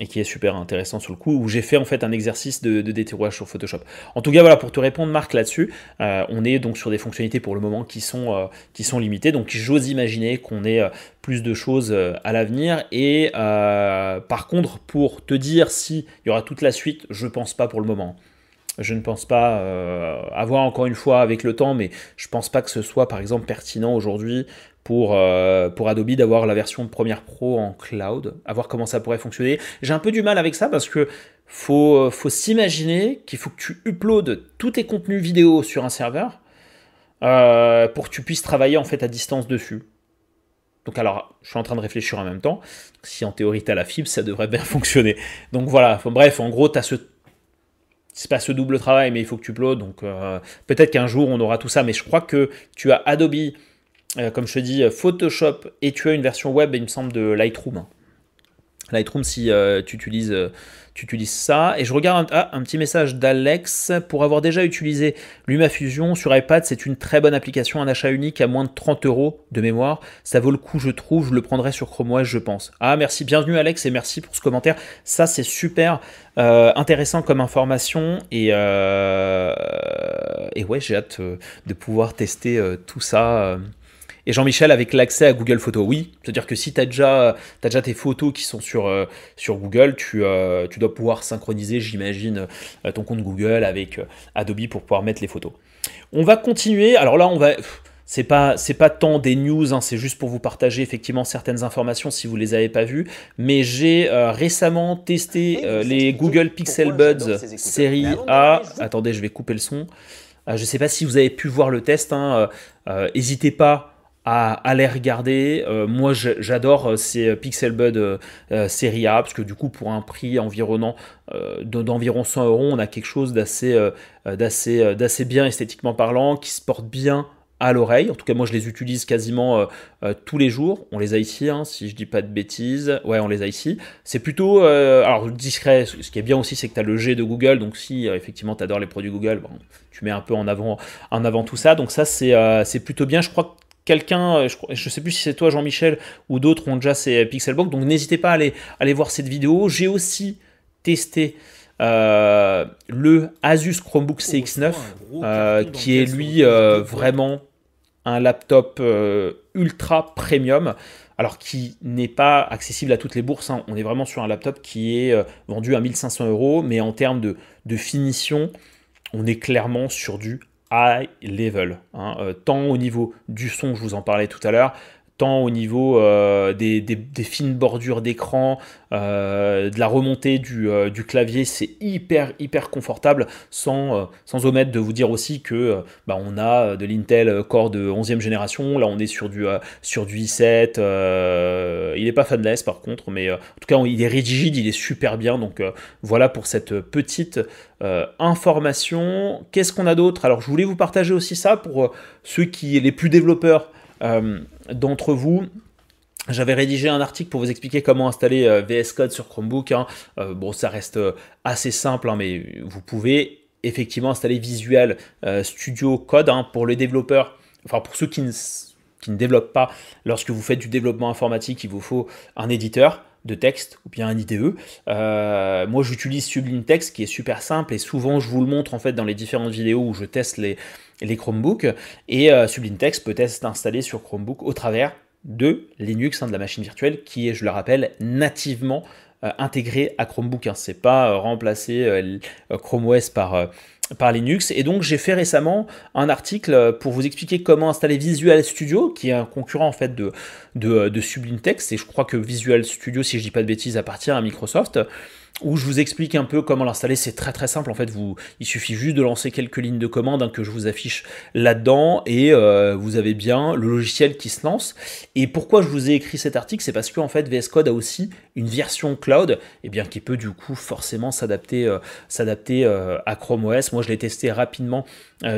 et qui est super intéressant sur le coup, où j'ai fait en fait un exercice de, de sur Photoshop. En tout cas, voilà, pour te répondre, Marc, là-dessus, euh, on est donc sur des fonctionnalités pour le moment qui sont, qui sont limitées, donc j'ose imaginer qu'on ait plus de choses à l'avenir, et par contre, pour te dire s'il y aura toute la suite, je pense pas pour le moment. Je ne pense pas avoir encore une fois avec le temps, mais je pense pas que ce soit par exemple pertinent aujourd'hui pour, euh, pour Adobe d'avoir la version Premiere Pro en cloud, à voir comment ça pourrait fonctionner. J'ai un peu du mal avec ça parce que faut, faut s'imaginer qu'il faut que tu uploades tous tes contenus vidéo sur un serveur euh, pour que tu puisses travailler en fait à distance dessus. Donc alors, je suis en train de réfléchir en même temps. Si en théorie tu as la fibre, ça devrait bien fonctionner. Donc voilà, bref, en gros, tu as ce c'est pas ce double travail, mais il faut que tu uploades. Donc euh, peut-être qu'un jour on aura tout ça, mais je crois que tu as Adobe euh, comme je te dis, Photoshop et tu as une version web, il me semble, de Lightroom. Lightroom, si euh, tu, utilises, euh, tu utilises ça. Et je regarde un, ah, un petit message d'Alex. Pour avoir déjà utilisé LumaFusion sur iPad, c'est une très bonne application, un achat unique à moins de 30 euros de mémoire. Ça vaut le coup, je trouve. Je le prendrai sur Chrome OS, je pense. Ah, merci, bienvenue Alex et merci pour ce commentaire. Ça, c'est super intéressant comme information. Et, et ouais, j'ai hâte de pouvoir tester tout ça. Et Jean-Michel avec l'accès à Google Photos, oui. C'est-à-dire que si tu as, déjà, déjà tes photos qui sont sur, euh, sur Google, tu, euh, tu, dois pouvoir synchroniser, j'imagine, euh, ton compte Google avec Adobe pour pouvoir mettre les photos. On va continuer. Alors là, on va... C'est pas, c'est pas tant des news, hein, c'est juste pour vous partager effectivement certaines informations si vous les avez pas vues. Mais j'ai récemment testé les Google Pixel Buds série A. Attendez, je vais couper le son. je sais pas si vous avez pu voir le test. Hein, n'hésitez pas à, les regarder. Euh, moi, j'adore euh, ces Pixel Bud euh, série A, parce que du coup, pour un prix environnant d'environ 100 euros, on a quelque chose d'assez d'assez bien esthétiquement parlant, qui se porte bien à l'oreille. En tout cas, moi, je les utilise quasiment tous les jours. On les a ici, hein, si je dis pas de bêtises. Ouais, on les a ici. C'est plutôt alors discret. Ce qui est bien aussi, c'est que tu as le G de Google. Donc, si effectivement tu adores les produits Google, tu mets un peu en avant, en avant tout ça. Donc, ça, c'est plutôt bien. Je crois quelqu'un, euh, je ne sais plus si c'est toi Jean-Michel ou d'autres ont déjà ces Pixelbook, donc n'hésitez pas à aller, aller voir cette vidéo. J'ai aussi testé euh, le Asus Chromebook CX9, euh, qui est lui vraiment un laptop ultra premium, alors qui n'est pas accessible à toutes les bourses. Hein. On est vraiment sur un laptop qui est vendu à 1500 euros, mais en termes de, de finition, on est clairement sur du high level, hein, euh, tant au niveau du son, je vous en parlais tout à l'heure, tant au niveau euh, des, fines bordures d'écran, euh, de la remontée du, clavier, c'est hyper hyper confortable, sans, sans omettre de vous dire aussi que bah, on a de l'Intel Core de 11e génération, là on est sur du, sur du i7, il n'est pas fanless par contre, mais en tout cas il est rigide, il est super bien, donc voilà pour cette petite information. Qu'est-ce qu'on a d'autre? Alors je voulais vous partager aussi ça pour ceux qui, les plus développeurs, euh, d'entre vous, j'avais rédigé un article pour vous expliquer comment installer euh, VS Code sur Chromebook. Hein. Euh, bon, ça reste assez simple, hein, mais vous pouvez effectivement installer Visual Studio Code hein, pour les développeurs, enfin pour ceux qui ne, qui ne développent pas. Lorsque vous faites du développement informatique, il vous faut un éditeur de texte ou bien un IDE. moi, j'utilise Sublime Text qui est super simple et souvent je vous le montre en fait dans les différentes vidéos où je teste les, les Chromebooks. Et euh, Sublime Text peut être installé sur Chromebook au travers de Linux, hein, de la machine virtuelle, qui est, je le rappelle, nativement euh, intégré à Chromebook. Hein. C'est pas euh, remplacer Chrome OS par par Linux. Et donc j'ai fait récemment un article pour vous expliquer comment installer Visual Studio, qui est un concurrent en fait de, de, de Sublime Text. Et je crois que Visual Studio, si je dis pas de bêtises, appartient à Microsoft où je vous explique un peu comment l'installer. C'est très très simple en fait. Il suffit juste de lancer quelques lignes de commande hein, que je vous affiche là-dedans et euh, vous avez bien le logiciel qui se lance. Et pourquoi je vous ai écrit cet article, c'est parce que en fait VS Code a aussi une version cloud, eh bien qui peut du coup forcément s'adapter, euh, euh, à Chrome OS. Moi je l'ai testé rapidement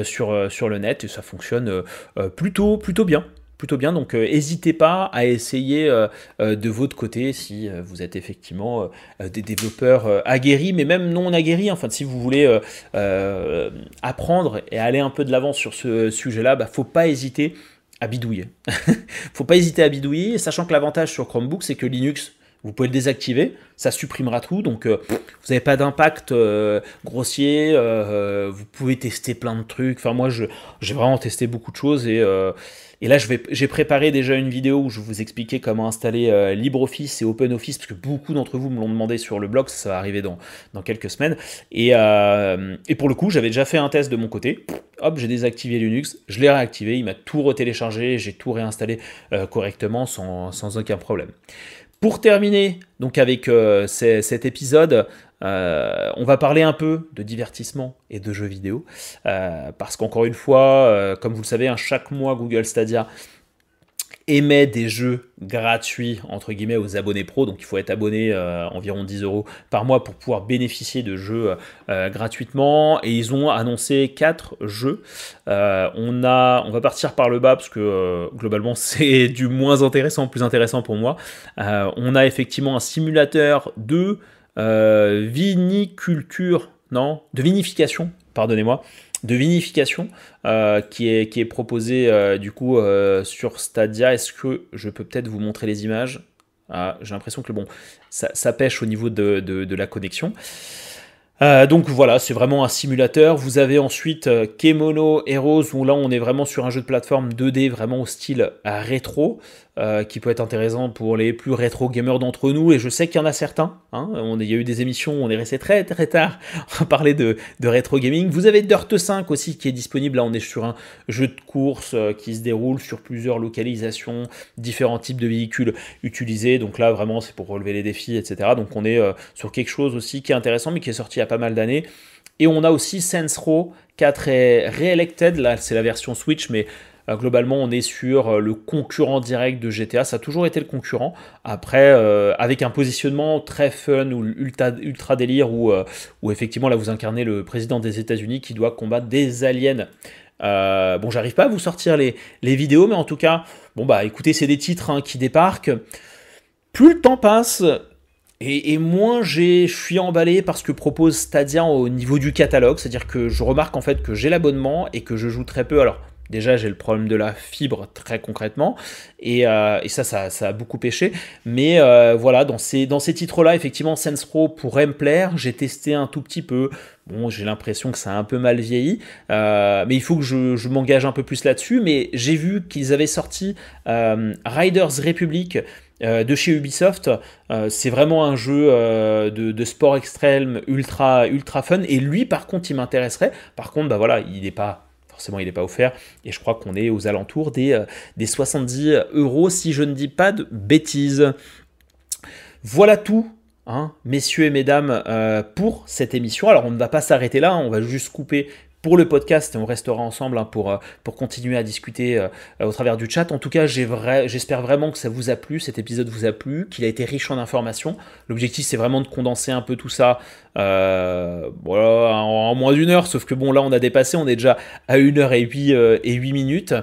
sur, sur le net et ça fonctionne plutôt plutôt bien plutôt bien. Donc n'hésitez pas à essayer de votre côté si vous êtes effectivement des développeurs aguerris, mais même non aguerris. Enfin, si vous voulez apprendre et aller un peu de l'avance sur ce sujet-là, bah, faut pas hésiter à bidouiller. faut pas hésiter à bidouiller, sachant que l'avantage sur Chromebook, c'est que Linux vous pouvez le désactiver, ça supprimera tout, donc vous n'avez pas d'impact grossier, vous pouvez tester plein de trucs. Enfin moi j'ai vraiment testé beaucoup de choses et là, j'ai préparé déjà une vidéo où je vous expliquais comment installer euh, LibreOffice et OpenOffice, parce que beaucoup d'entre vous me l'ont demandé sur le blog, ça va arriver dans, quelques semaines. Et, euh, pour le coup, j'avais déjà fait un test de mon côté. Hop, j'ai désactivé Linux, je l'ai réactivé, il m'a tout retéléchargé, j'ai tout réinstallé euh, correctement sans aucun problème. Pour terminer donc avec cet épisode, euh, on va parler un peu de divertissement et de jeux vidéo, euh, parce qu'encore une fois, euh, comme vous le savez, hein, chaque mois Google Stadia émet des jeux gratuits entre guillemets aux abonnés pro, donc il faut être abonné environ 10 euros par mois pour pouvoir bénéficier de jeux gratuitement. Et ils ont annoncé 4 jeux. on, on va partir par le bas parce que globalement c'est du moins intéressant plus intéressant pour moi. on a effectivement un simulateur de euh, viniculture, non, de vinification, pardonnez-moi, de vinification euh, qui, est, qui proposé euh, du coup sur Stadia. Est-ce que je peux peut-être vous montrer les images? Ah, J'ai l'impression que bon, ça, pêche au niveau de, de la connexion. Euh, donc voilà, c'est vraiment un simulateur. Vous avez ensuite euh, Kemono Heroes, où là on est vraiment sur un jeu de plateforme 2D, vraiment au style rétro, euh, qui peut être intéressant pour les plus rétro gamers d'entre nous. Et je sais qu'il y en a certains. Hein. Il y a eu des émissions où on est resté très très tard à parler de, de rétro gaming. Vous avez Dirt 5 aussi qui est disponible. Là on est sur un jeu de course qui se déroule sur plusieurs localisations, différents types de véhicules utilisés. Donc là vraiment c'est pour relever les défis, etc. Donc on est sur quelque chose aussi qui est intéressant, mais qui est sorti pas mal d'années. Et on a aussi Saints Row 4 est Reelected, là c'est la version Switch, mais euh, globalement on est sur euh, le concurrent direct de GTA, ça a toujours été le concurrent, après euh, avec un positionnement très fun ou ultra, ultra délire où, où, effectivement là vous incarnez le président des États-Unis qui doit combattre des aliens. bon j'arrive pas à vous sortir les, les, vidéos, mais en tout cas, bon bah écoutez c'est des titres hein, qui débarquent. Plus le temps passe, et, moins je suis emballé par ce que propose Stadia au niveau du catalogue, c'est-à-dire que je remarque en fait que j'ai l'abonnement et que je joue très peu. Alors déjà j'ai le problème de la fibre très concrètement et, euh, ça, ça, a beaucoup pêché. Mais euh, voilà, dans ces, titres-là, effectivement, Sense Pro pourrait me plaire. J'ai testé un tout petit peu. Bon, j'ai l'impression que ça a un peu mal vieilli, euh, mais il faut que je, m'engage un peu plus là-dessus. Mais j'ai vu qu'ils avaient sorti Riders Republic de chez Ubisoft. C'est vraiment un jeu euh, de, sport extrême ultra, ultra fun. Et lui, par contre, il m'intéresserait. Par contre, bah voilà, il n'est pas forcément il n'est pas offert, et je crois qu'on est aux alentours des, des 70 euros, si je ne dis pas de bêtises. Voilà tout, hein, messieurs et mesdames, pour cette émission. Alors on ne va pas s'arrêter là, on va juste couper pour le podcast on restera ensemble hein, pour, euh, pour continuer à discuter euh, au travers du chat. En tout cas, j'espère vraiment que ça vous a plu, cet épisode vous a plu, qu'il a été riche en informations. L'objectif, c'est vraiment de condenser un peu tout ça euh, en, moins d'une heure, sauf que bon, là, on a dépassé, on est déjà à 1 heure et 8, et 8 minutes.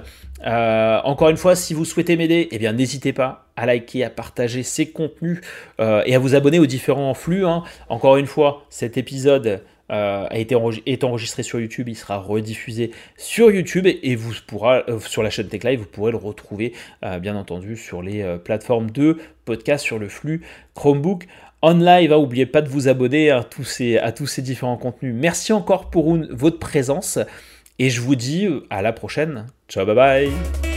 encore une fois, si vous souhaitez m'aider, eh bien n'hésitez pas à liker, à partager ces contenus et à vous abonner aux différents flux. Hein. Encore une fois, cet épisode euh, a été est enregistré sur YouTube, il sera rediffusé sur YouTube et, vous pourra, euh, sur la chaîne TechLive, vous pourrez le retrouver euh, bien entendu sur les plateformes de podcast sur le flux Chromebook on live. N'oubliez pas de vous abonner à tous, ces, à tous ces différents contenus. Merci encore pour votre présence et je vous dis à la prochaine. Ciao, bye bye.